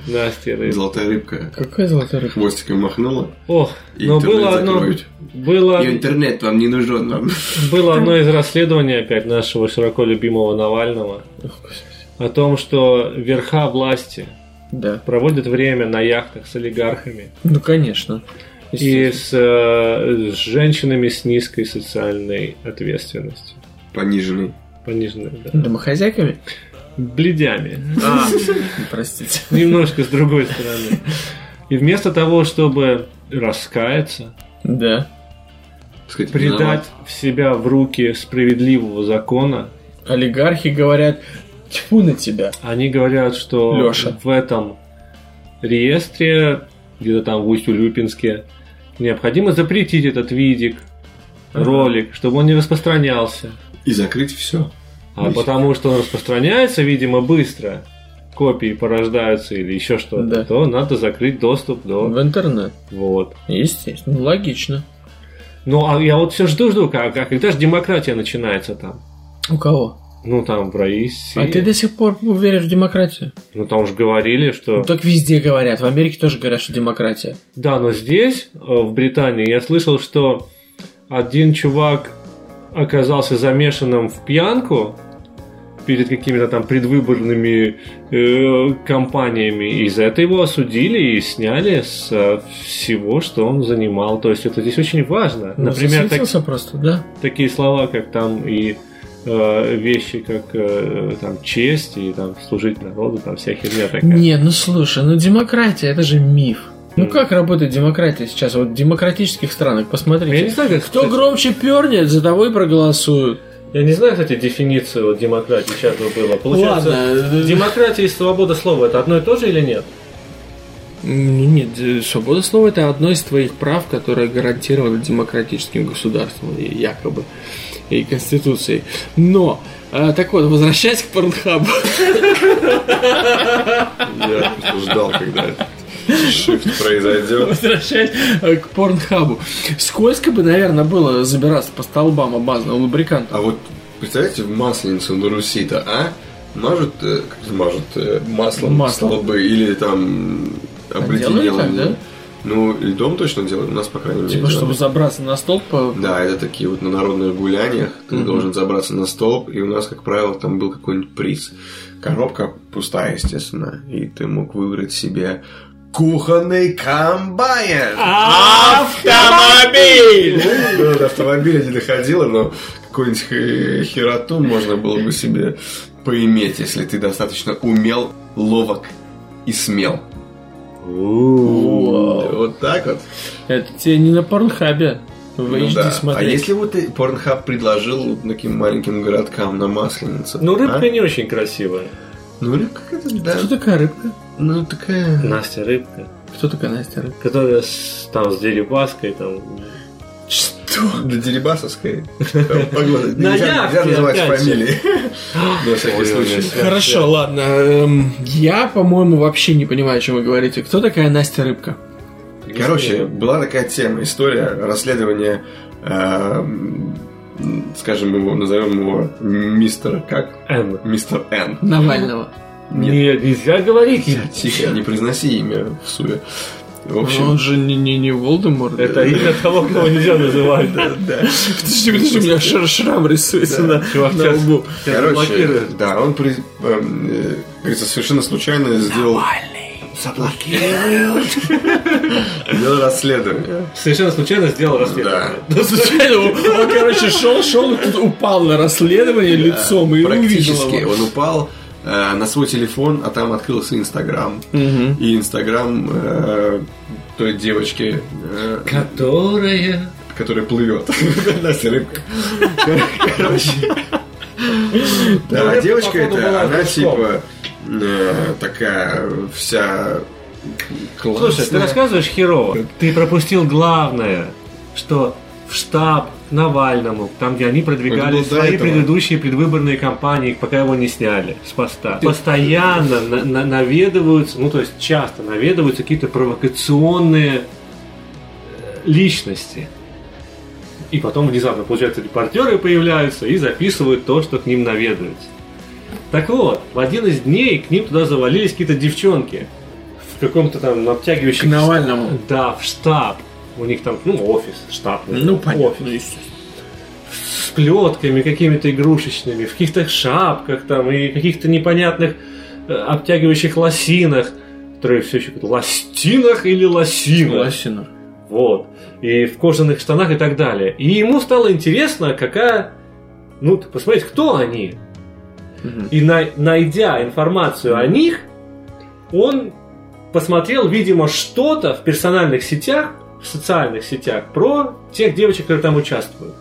Настя рыб. Золотая рыбка Какая золотая рыбка? хвостиком махнула. Ох, И но интернет было одно, было, И интернет вам не нужен. Вам. было одно из расследований опять нашего широко любимого Навального о том, что верха власти Да. проводят время на яхтах с олигархами Ну, конечно. и с, э, с женщинами с низкой социальной ответственностью. Пониженный. Пониженной, да. Домохозяйками? Бледями. А, простите. Немножко с другой стороны. И вместо того, чтобы раскаяться, Да. Сказать, предать виноват. себя в руки справедливого закона, Олигархи говорят, тьфу на тебя. они говорят, что Лёша. в этом реестре, где-то там в Усть-Улюпинске, необходимо запретить этот видик, ролик, чтобы он не распространялся. И закрыть все. А потому что он распространяется, видимо, быстро, копии порождаются или еще что-то, Да. то надо закрыть доступ до... В интернет. Вот. Естественно. Логично. Ну, а я вот все жду-жду, как, а когда же демократия начинается там? У кого? Ну, там, в России. А ты до сих пор веришь в демократию? Ну, там же говорили, что... Ну, так везде говорят. В Америке тоже говорят, что демократия. Да, но здесь, э, в Британии, я слышал, что один чувак оказался замешанным в пьянку, перед какими-то там предвыборными э, кампаниями. И за это его осудили и сняли с э, всего, что он занимал. То есть это здесь очень важно. Ну, Например, так- просто, да? такие слова, как там и вещи, как э, там честь и там служить народу, там вся херня такая. Не, ну слушай, ну демократия это же миф. Ну как работает демократия сейчас? Вот в демократических странах, посмотрите. Я не знаю, как, Кто кстати, громче пернет, за того и проголосуют. Я не знаю, кстати, дефиницию вот демократии сейчас бы было. Получается, Ладно. демократия и свобода слова это одно и то же или нет? М, Нет, э, свобода слова это одно из твоих прав, которое гарантировано демократическим государством, якобы, и Конституцией. Но, э, так вот, возвращаясь к Порнхабу. Я ждал, когда shift произойдет. Возвращаясь э, к Порнхабу. Скользко бы, наверное, было забираться по столбам обмазанного лубриканта. А вот представляете, в масленицу на Руси-то, а? Мажут, э, как мажут э, маслом, Маслом. столбы или там обледенелым. так, да? Ну, льдом точно делают, у нас, по крайней мере. Типа, чтобы делают. забраться на столб, по- Да, это такие вот на народных гуляниях. Ты должен забраться на столб, и у нас, как правило, там был какой-нибудь приз. Коробка пустая, естественно. И ты мог выбрать себе кухонный комбайн. Автомобиль! Ну, до автомобиля не доходило, но какую-нибудь хе- хероту можно было бы себе поиметь, если ты достаточно умел, ловок и смел. Вот так вот. Это тебе не на Порнхабе. В Ну HD да. А смотреть. если вот и Порнхаб предложил вот таким маленьким городкам на Масленицу? Ну, рыбка а? не очень красивая. Ну, рыбка это, да. Кто такая рыбка? Ну, такая... Настя рыбка, Кто такая Настя рыбка? которая с, там с дерибаской, там. Что? До Дерибасовской. Погода. Нельзя нельзя называть опять фамилии. На всякий случай. Хорошо, ладно. эм, Я, по-моему, вообще не понимаю, о чем вы говорите. Кто такая Настя рыбка? Короче, была такая тема, история расследования, э, м, скажем его, назовем его мистер как? Н. Мистер Н. Навального. Нет, нельзя говорить. Тихо, не произноси имя в суе. В общем, Он же не, не, не Волдеморт. Это имя того, кого нельзя называть. Да. Подожди, подожди, у меня шар- шрам рисуется на, Чувак, на сейчас лбу. короче, заблокируют. да, он, при- эм, э, говорится, совершенно случайно сделал, сделал расследование. Совершенно случайно сделал расследование. Да. Ну, случайно, он, он, короче, шел, шел, и тут упал на расследование лицом и увидел Практически. Он упал э, на свой телефон, а там открылся Инстаграм. И Инстаграм э, той девочки, э, Которая... которая плывет. Настя рыбка. Короче. Да, это, девочка была она типа э, такая вся классная. Слушай, ты рассказываешь херово. Ты пропустил главное, что в штаб Навальному, там, где они продвигали свои этого. предыдущие предвыборные кампании, пока его не сняли с поста. Постоянно на- на- наведываются, ну то есть часто наведываются какие-то провокационные э, личности. И потом внезапно, получается, репортеры появляются и записывают то, что к ним наведываются. Так вот, в один из дней к ним туда завалились какие-то девчонки в каком-то там обтягивающем... К Навальному. Да, в штаб. У них там, ну, офис, штаб. Ну, офис. понятно, естественно. С плетками какими-то игрушечными, в каких-то шапках там и каких-то непонятных э, обтягивающих лосинах, которые все еще говорят, ластинах или лосинах. Лосина. Вот. И в кожаных штанах и так далее. И ему стало интересно, какая... Ну, посмотреть, кто они. И на- найдя информацию о них, он посмотрел, видимо, что-то в персональных сетях, в социальных сетях про тех девочек, которые там участвуют.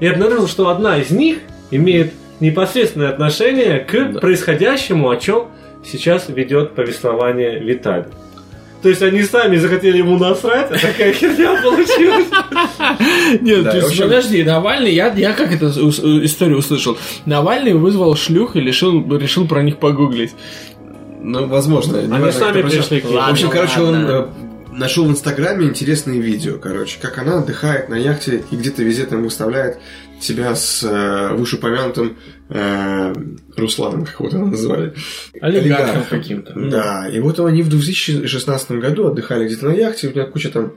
И обнаружил, что одна из них имеет непосредственное отношение к Да. происходящему, о чем сейчас ведет повествование Виталий. То есть они сами захотели ему насрать, а такая херня получилась. Нет, Да, общем- подожди, Навальный, я, я как эту историю услышал? Навальный вызвал шлюх и решил, решил про них погуглить. Ну, возможно. не Они важно, сами пришли к ним. В общем, Ладно, короче, он ладно. э, нашел в Инстаграме интересные видео, короче, как она отдыхает на яхте и где-то везде там выставляет себя с э, вышеупомянутым э, Русланом, как его там называли. Олигархом каким-то. Да, и вот они в 2016 году отдыхали где-то на яхте, у меня куча там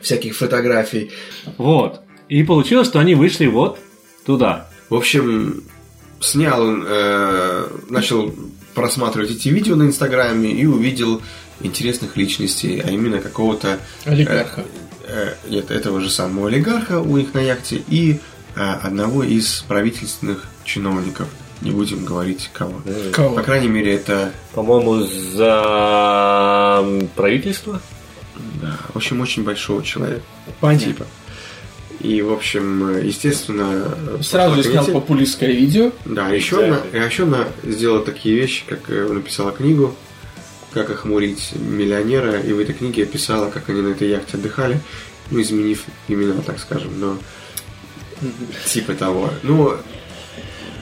всяких фотографий. Вот. И получилось, что они вышли вот туда. В общем, снял он, э, начал просматривать эти видео на Инстаграме и увидел интересных личностей, а именно какого-то Олигарха. э, нет, этого же самого олигарха у них на яхте и э, одного из правительственных чиновников. Не будем говорить кого. По Кого? крайней мере, это По-моему, за правительство. да, в общем очень большого человека. Понятно. Типа. И, в общем, э, естественно... э, Сразу же снял популистское видео. Да, еще она, еще она сделала такие вещи, как э, написала книгу «Как охмурить миллионера», и в этой книге описала, как они на этой яхте отдыхали, ну, изменив имена, так скажем, но типа того. Ну,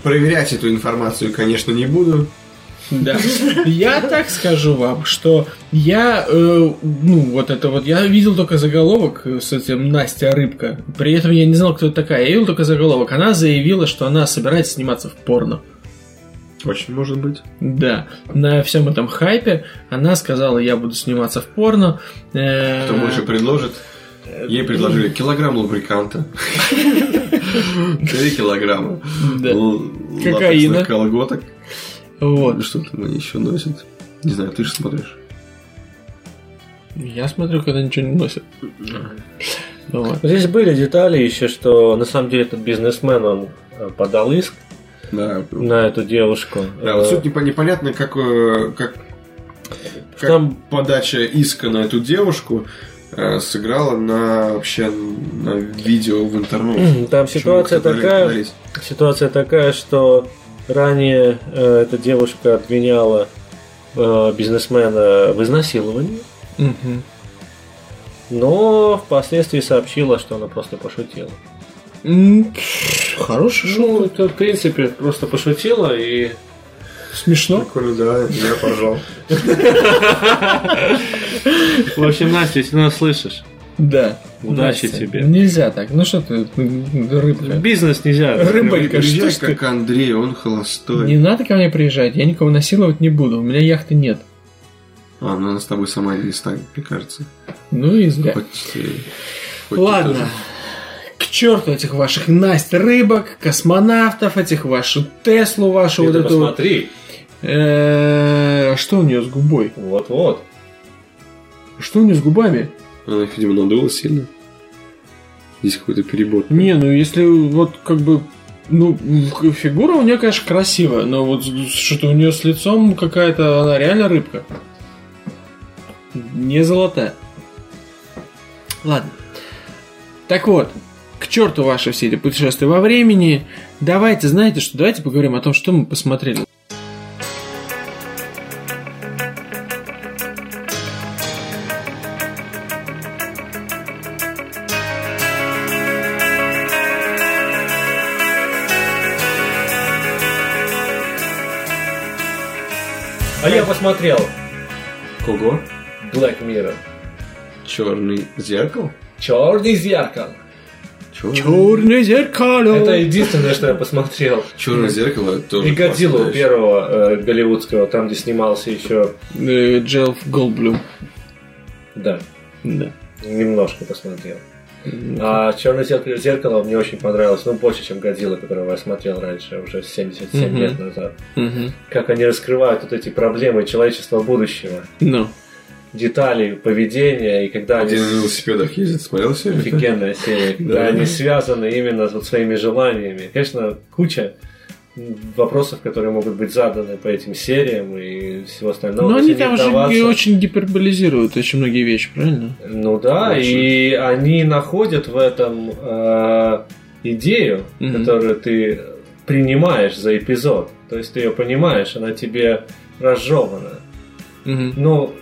проверять эту информацию, конечно, не буду. Да. Я так скажу вам, что я, э, ну, вот это вот, я видел только заголовок с этим Настя Рыбка. При этом я не знал, кто это такая. Я видел только заголовок. Она заявила, что она собирается сниматься в порно. Очень может быть. Да, на всем этом хайпе она сказала, я буду сниматься в порно. Э, Кто больше предложит? Ей предложили килограмм лубриканта. Три килограмма. Кокаина. колготок. Вот. Что там они еще носят? Не знаю, ты же смотришь. Я смотрю, когда ничего не носят. Ну вот. Здесь были детали еще, что на самом деле этот бизнесмен, он э, подал иск Да. на эту девушку. Да, вот Э, суть непо- непонятно, как, э, как, как Там- подача иска на эту девушку э, сыграла на вообще на видео в интернете. Там Почему ситуация такая, подались? ситуация такая, что ранее э, эта девушка обвиняла э, бизнесмена в изнасиловании, Мгм. но впоследствии сообщила, что она просто пошутила. Хороший шоу. Ну, это, в принципе, просто пошутила и... Смешно. Прикольно, да, я поржал. В общем, Настя, если нас слышишь, Да. Удачи Настя, тебе. Нельзя так. Ну что ты, рыбка. бизнес нельзя. Рыбалька, что ж ты? как Андрей, он холостой. Не надо ко мне приезжать, я никого насиловать не буду. У меня яхты нет. А, ну она с тобой сама не станет, мне кажется. Ну и зря. Хоть, э, хоть Ладно. К черту этих ваших Насть рыбок, космонавтов, этих вашу Теслу вашу, вот Ты эту вот. посмотри. Э, Что у нее с губой? Вот-вот. Что у нее с губами? Она их, видимо, надула сильно. Здесь какой-то перебор. Не, ну если вот как бы ну, фигура у нее, конечно, красивая, но вот что-то у нее с лицом какая-то, она реально рыбка. Не золотая. Ладно. Так вот, к черту ваши все эти путешествия во времени. Давайте, знаете что, давайте поговорим о том, что мы посмотрели. А я посмотрел Кого? Black Mirror. Черный зеркало? Черный зеркало. Черное зеркало. Это единственное, что я посмотрел. Черное зеркало тоже. И Годзиллу первого э, голливудского, там, где снимался еще, Э, Джелф Голдблюм. да, Да. немножко посмотрел. А Черное зеркало, зеркало мне очень понравилось, ну, больше, чем Годзилла, которого я смотрел раньше, уже 77 Мгм. лет назад. Как они раскрывают вот эти проблемы человечества будущего, Ну. Детали поведения, и когда они... Где на велосипедах ездит, смотрел серию? Офигенная серия, когда Да. они связаны именно с вот своими желаниями. Конечно, куча вопросов, которые могут быть заданы по этим сериям и всего остального. Но они там же вдаваться- очень гиперболизируют очень многие вещи, правильно? Ну да, Очень. и они находят в этом э, идею, Мгм. которую ты принимаешь за эпизод. То есть ты ее понимаешь, она тебе разжевана. Мгм. Ну,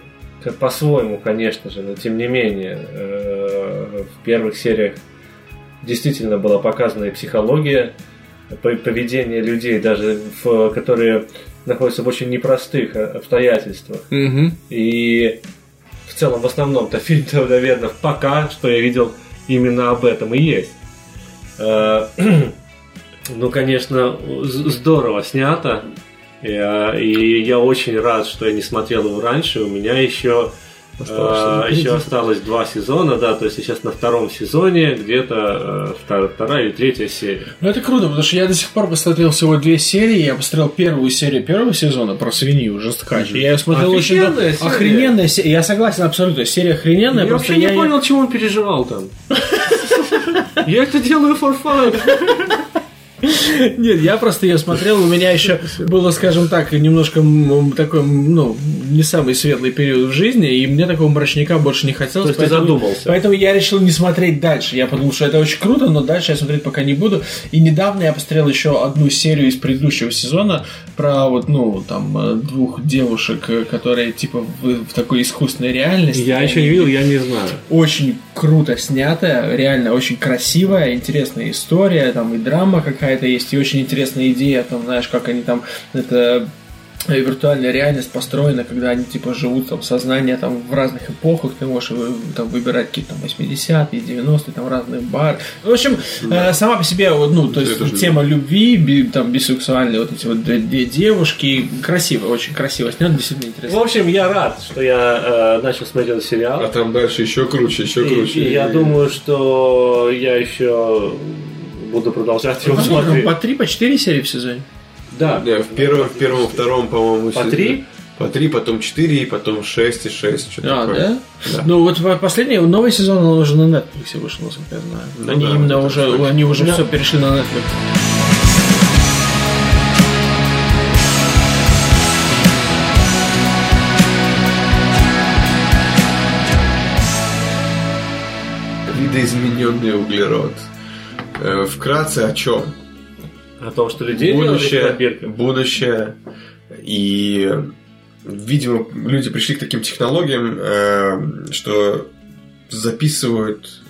по-своему, конечно же, но тем не менее, э, в первых сериях действительно была показана и психология, по- поведение людей, даже в, которые находятся в очень непростых э, обстоятельствах. Мгм. И в целом, в основном-то фильм-то, наверное, пока что я видел именно об этом и есть. Э, Ну, конечно, здорово снято. И, э, И я очень рад, что я не смотрел его раньше. У меня еще А, еще осталось два сезона, да, то есть сейчас на втором сезоне где-то э, вторая, вторая или третья серия. Ну это круто, потому что я до сих пор посмотрел всего две серии. Я посмотрел первую серию первого сезона про свинью жесткач. Я ее смотрел очень. Офигенная серия. Охрененная серия. Я согласен абсолютно. Серия охрененная. Я вообще не я понял, чему он переживал там. Я это делаю for fun. Нет, я просто ее смотрел, у меня еще было, скажем так, немножко такой, ну, не самый светлый период в жизни, и мне такого мрачника больше не хотелось. То есть ты поэтому- задумался. Поэтому я решил не смотреть дальше. Я подумал, что это очень круто, но дальше я смотреть пока не буду. И недавно я посмотрел еще одну серию из предыдущего сезона про вот, ну, там, э, двух девушек, э, которые типа в, в такой искусственной реальности. Я еще не видел, я не знаю. очень круто снято, реально очень красивая, интересная история, там и драма какая-то есть, и очень интересная идея, там, знаешь, как они там, это виртуальная реальность построена, когда они типа живут там сознание там в разных эпохах, ты можешь вы- там выбирать какие-то там 80-е, 90-е, там разные бары. В общем, э, сама по себе, вот, ну, то есть Это же- тема любви, би- там бисексуальные вот эти вот две, две девушки, красиво, очень красиво снято, действительно В интересно. общем, я рад, что я э, начал смотреть этот сериал. А там дальше еще круче, еще И- круче. и я думаю, что я еще буду продолжать его смотреть. по 3, по 4 серии в сезоне. Да. В первом, в первом, втором, по-моему, По три? По три, потом четыре, потом шесть и шесть. Что-то А, такое. да? Да. Ну вот по- последний, новый сезон, он уже на Netflix вышел, насколько я знаю. Ну они да, именно уже, точно. они уже Да. все перешли на Netflix. Видоизмененный углерод. Э, Вкратце о чем? О том, что людей будущее, будущее и видимо люди пришли к таким технологиям, э, что записывают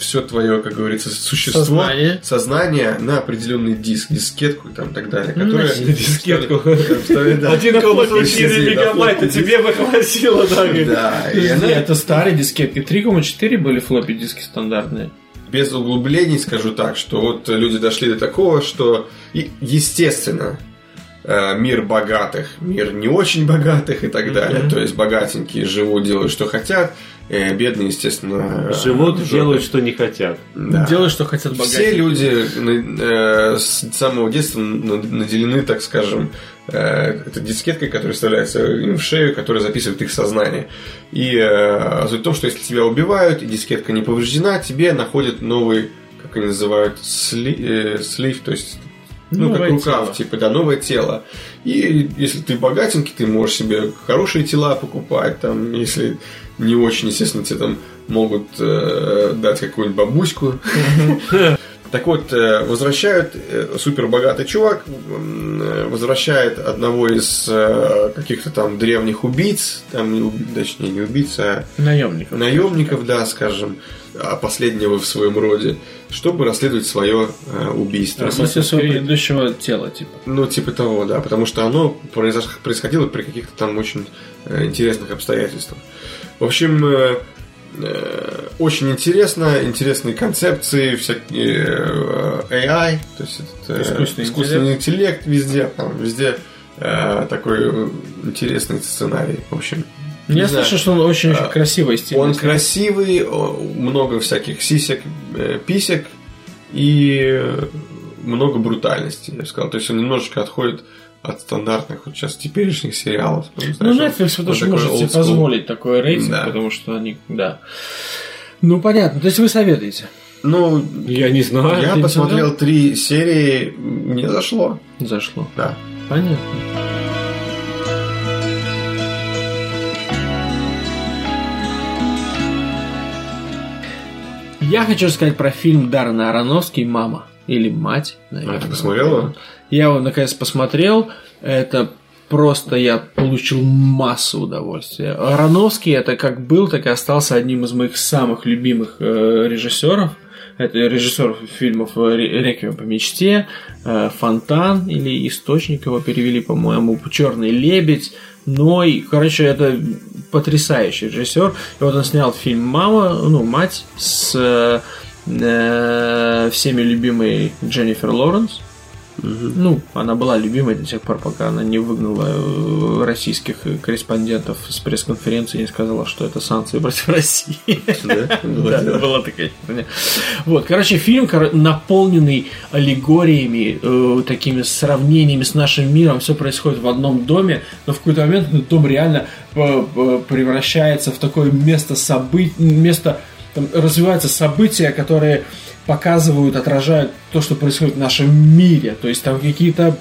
все твое, как говорится, существо, Сознание. сознание на определенный диск, дискетку и там так далее, Ну, которая. Дискетку. 1,4 Сидит, да, мегабайта флоппи тебе бы хватило, да. Да, и это старые дискетки. 3,4 были флоппи диски стандартные. Без углублений скажу так, что вот люди дошли до такого, что и, естественно э, мир богатых, мир не очень богатых и так далее. То есть богатенькие живут, делают что хотят, э, бедные, естественно, э, Живут, жопы. делают, что не хотят. Да. Делают, что хотят Все богатые. люди э, с самого детства на- наделены, так скажем, э, этой дискеткой, которая вставляется им в шею, которая записывает их сознание. И э, суть в том, что если тебя убивают, и дискетка не повреждена, тебе находят новый, как они называют, сли, э, слив, то есть ну, как Новое рукав, тело. типа, да, новое тело. И если ты богатенький, ты можешь себе хорошие тела покупать, там, если не очень, естественно, тебе там могут э, дать какую-нибудь бабуську. Так вот, э, возвращают э, супербогатый чувак, э, возвращает одного из каких-то там древних убийц, там, точнее, не убийц, а Наемников. наемников, да, скажем, а последнего в своем роде, чтобы расследовать свое убийство. Смысле своего предыдущего тела, типа. Ну, типа того, да, потому что оно происходило при каких-то там очень интересных обстоятельствах. В общем, э, э, очень интересно, интересные концепции, всякие э, AI, то есть этот, э, Искусственный искусственный интеллект везде, там, везде такой интересный сценарий. В общем, не Я знаю. слышу, что он очень-очень А, красивый стиль. Он красивый, много всяких сисек, писек и много брутальности, я бы сказал. То есть он немножечко отходит от стандартных вот сейчас теперешних сериалов. Потому Ну, знаешь, Netflix он такой может себе позволить такой рейтинг, Да. потому что они, да. Ну, понятно. То есть вы советуете? Ну, Я не знаю. я посмотрел три серии, мне зашло. Зашло. Да. Понятно. Я хочу сказать про фильм Дарна Аронофский «Мама» или «Мать». наверное. А ты посмотрел его? Я его наконец посмотрел. Это просто я получил массу удовольствия. Ароновский это как был, так и остался одним из моих самых любимых э, режиссеров. Это режиссер фильмов э, «Ре- «Реквием по мечте», э, «Фонтан» или «Источник» его перевели, по-моему, «Черный лебедь», Ной, короче, это потрясающий режиссер. И вот он снял фильм «Мама», ну, «Мать» с э, всеми любимой Дженнифер Лоуренс. Ну, она была любимой до тех пор, пока она не выгнала э, российских корреспондентов с пресс-конференции и не сказала, что это санкции против России. Да, была такая херня. Вот, короче, фильм наполненный аллегориями, э, такими сравнениями с нашим миром. Все происходит в одном доме, но в какой-то момент этот дом реально э, превращается в такое место событий, место там развиваются события, которые показывают, отражают то, что происходит в нашем мире. То есть там какие-то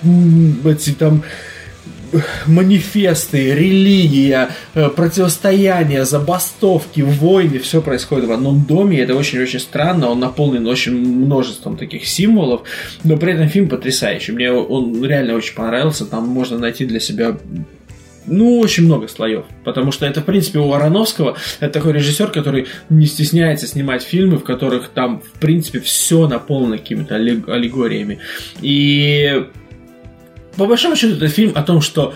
эти там манифесты, религия, э, противостояние, забастовки, войны, все происходит в одном доме, это очень-очень странно, он наполнен очень множеством таких символов, но при этом фильм потрясающий, мне он реально очень понравился, там можно найти для себя ну, очень много слоев. Потому что это, в принципе, у Ароновского это такой режиссер, который не стесняется снимать фильмы, в которых там, в принципе, все наполнено какими-то аллег- аллегориями. И по большому счету, это фильм о том, что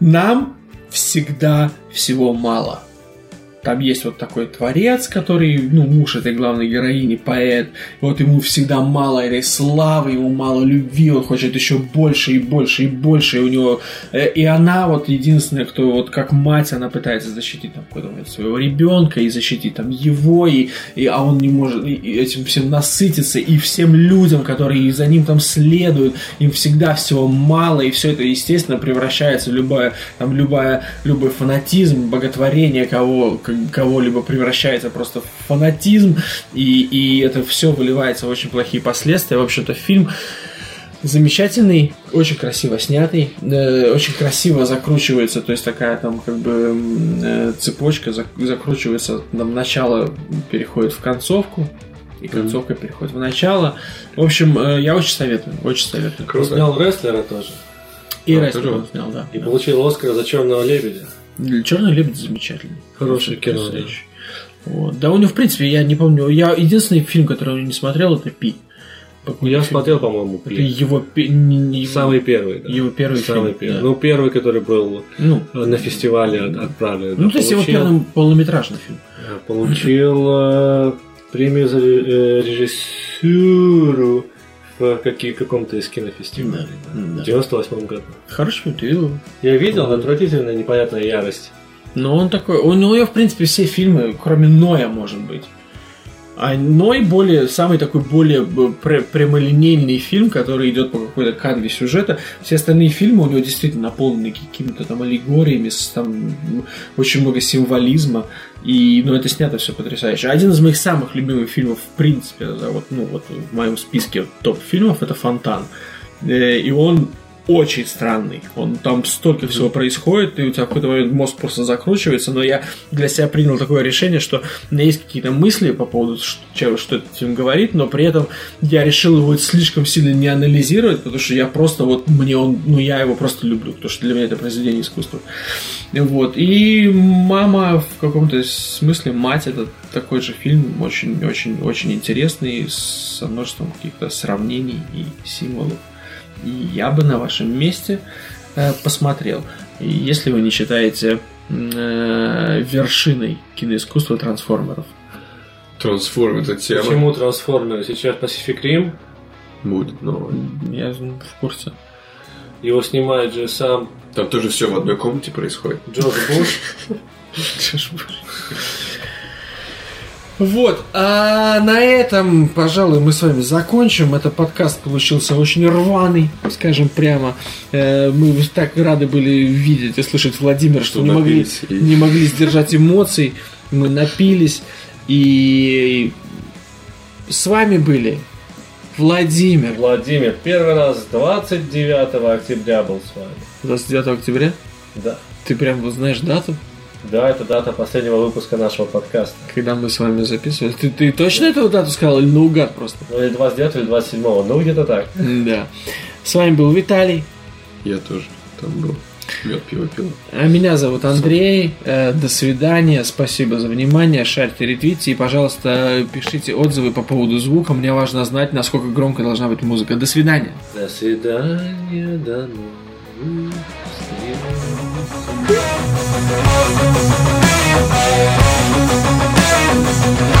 нам всегда всего мало. Там есть вот такой творец, который, ну, муж этой главной героини, поэт. И вот ему всегда мало этой славы, ему мало любви, он хочет еще больше и больше и больше. И у него... э, И она вот единственная, кто вот как мать, она пытается защитить там какого-то своего ребенка и защитить там его, и, и, а он не может этим всем насытиться. И всем людям, которые за ним там следуют, им всегда всего мало, и все это, естественно, превращается в любая, там, любая, любой фанатизм, боготворение кого, к- кого-либо превращается просто в фанатизм, и, и это все выливается в очень плохие последствия. В общем-то, фильм замечательный, очень красиво снятый, э, очень красиво закручивается, то есть такая там как бы э, цепочка зак- закручивается, там начало переходит в концовку, и концовка переходит в начало. В общем, э, я очень советую, очень советую. Он снял рестлера тоже. И А, он снял, да. И получил Оскар за черного лебедя. Черный лебедь замечательный. Хорошее кино, Потрясающий. Вот. Да, у него, в принципе, я не помню. Я единственный фильм, который я не смотрел, это Пи. Я смотрел, по-моему, Это Пи. его, пе- не- его- Самый первый, да. его первый Самый фильм. первый. да. Ну, первый, который был Ну, на фестивале от- отправлен. ну, то есть его первый полнометражный фильм. Получил э, премию за э, режиссуру в какие- каком-то из кинофестивалей. Да, да. В 98 году. Хороший фильм, ты его. Я видел, отвратительная непонятная ярость. Но он такой, он, у него, в принципе, все фильмы, кроме Ноя, может быть. А Ной более, самый такой более пр- прямолинейный фильм, который идет по какой-то канве сюжета. Все остальные фильмы у него действительно наполнены какими-то там аллегориями, там очень много символизма. И, ну, это снято все потрясающе. Один из моих самых любимых фильмов, в принципе, да, вот, ну, вот в моем списке топ-фильмов, это «Фонтан». Э, И он очень странный. Он там столько всего происходит, и у тебя в какой-то момент мозг просто закручивается, но я для себя принял такое решение, что у меня есть какие-то мысли по поводу, чего, что этот фильм говорит, но при этом я решил его слишком сильно не анализировать, потому что я просто вот, мне он, ну я его просто люблю, потому что для меня это произведение искусства. Вот. И «Мама» в каком-то смысле «Мать» это такой же фильм, очень-очень-очень интересный, со множеством каких-то сравнений и символов. Я бы на вашем месте э, посмотрел. Если вы не считаете э, вершиной киноискусства трансформеров. Трансформ это тема. Почему трансформеры? Сейчас Pacific Rim, Будет новое. Я в курсе. его снимает же сам Там тоже все в одной комнате происходит. Джордж Буш. Вот, а на этом, пожалуй, мы с вами закончим. Это подкаст получился очень рваный, скажем прямо. Э, Мы так рады были видеть и слышать Владимира, что Что не могли, и- не могли сдержать эмоций. Мы напились. И с вами были Владимир. Владимир, первый раз 29 октября был с вами. 29 октября. Да. Ты прям вот знаешь дату, Да, это дата последнего выпуска нашего подкаста. когда мы с вами записывали? Ты, ты точно эту дату сказал или наугад просто? Ну, или 29 или 27, ну, где-то так. Да. С вами был Виталий. Я тоже там был. Мед пиво пил. А Меня зовут Андрей. Э, До свидания. Спасибо за внимание. Шарьте, ретвите. И, пожалуйста, пишите отзывы по поводу звука. Мне важно знать, насколько громко должна быть музыка. До свидания. До свидания, до новых We'll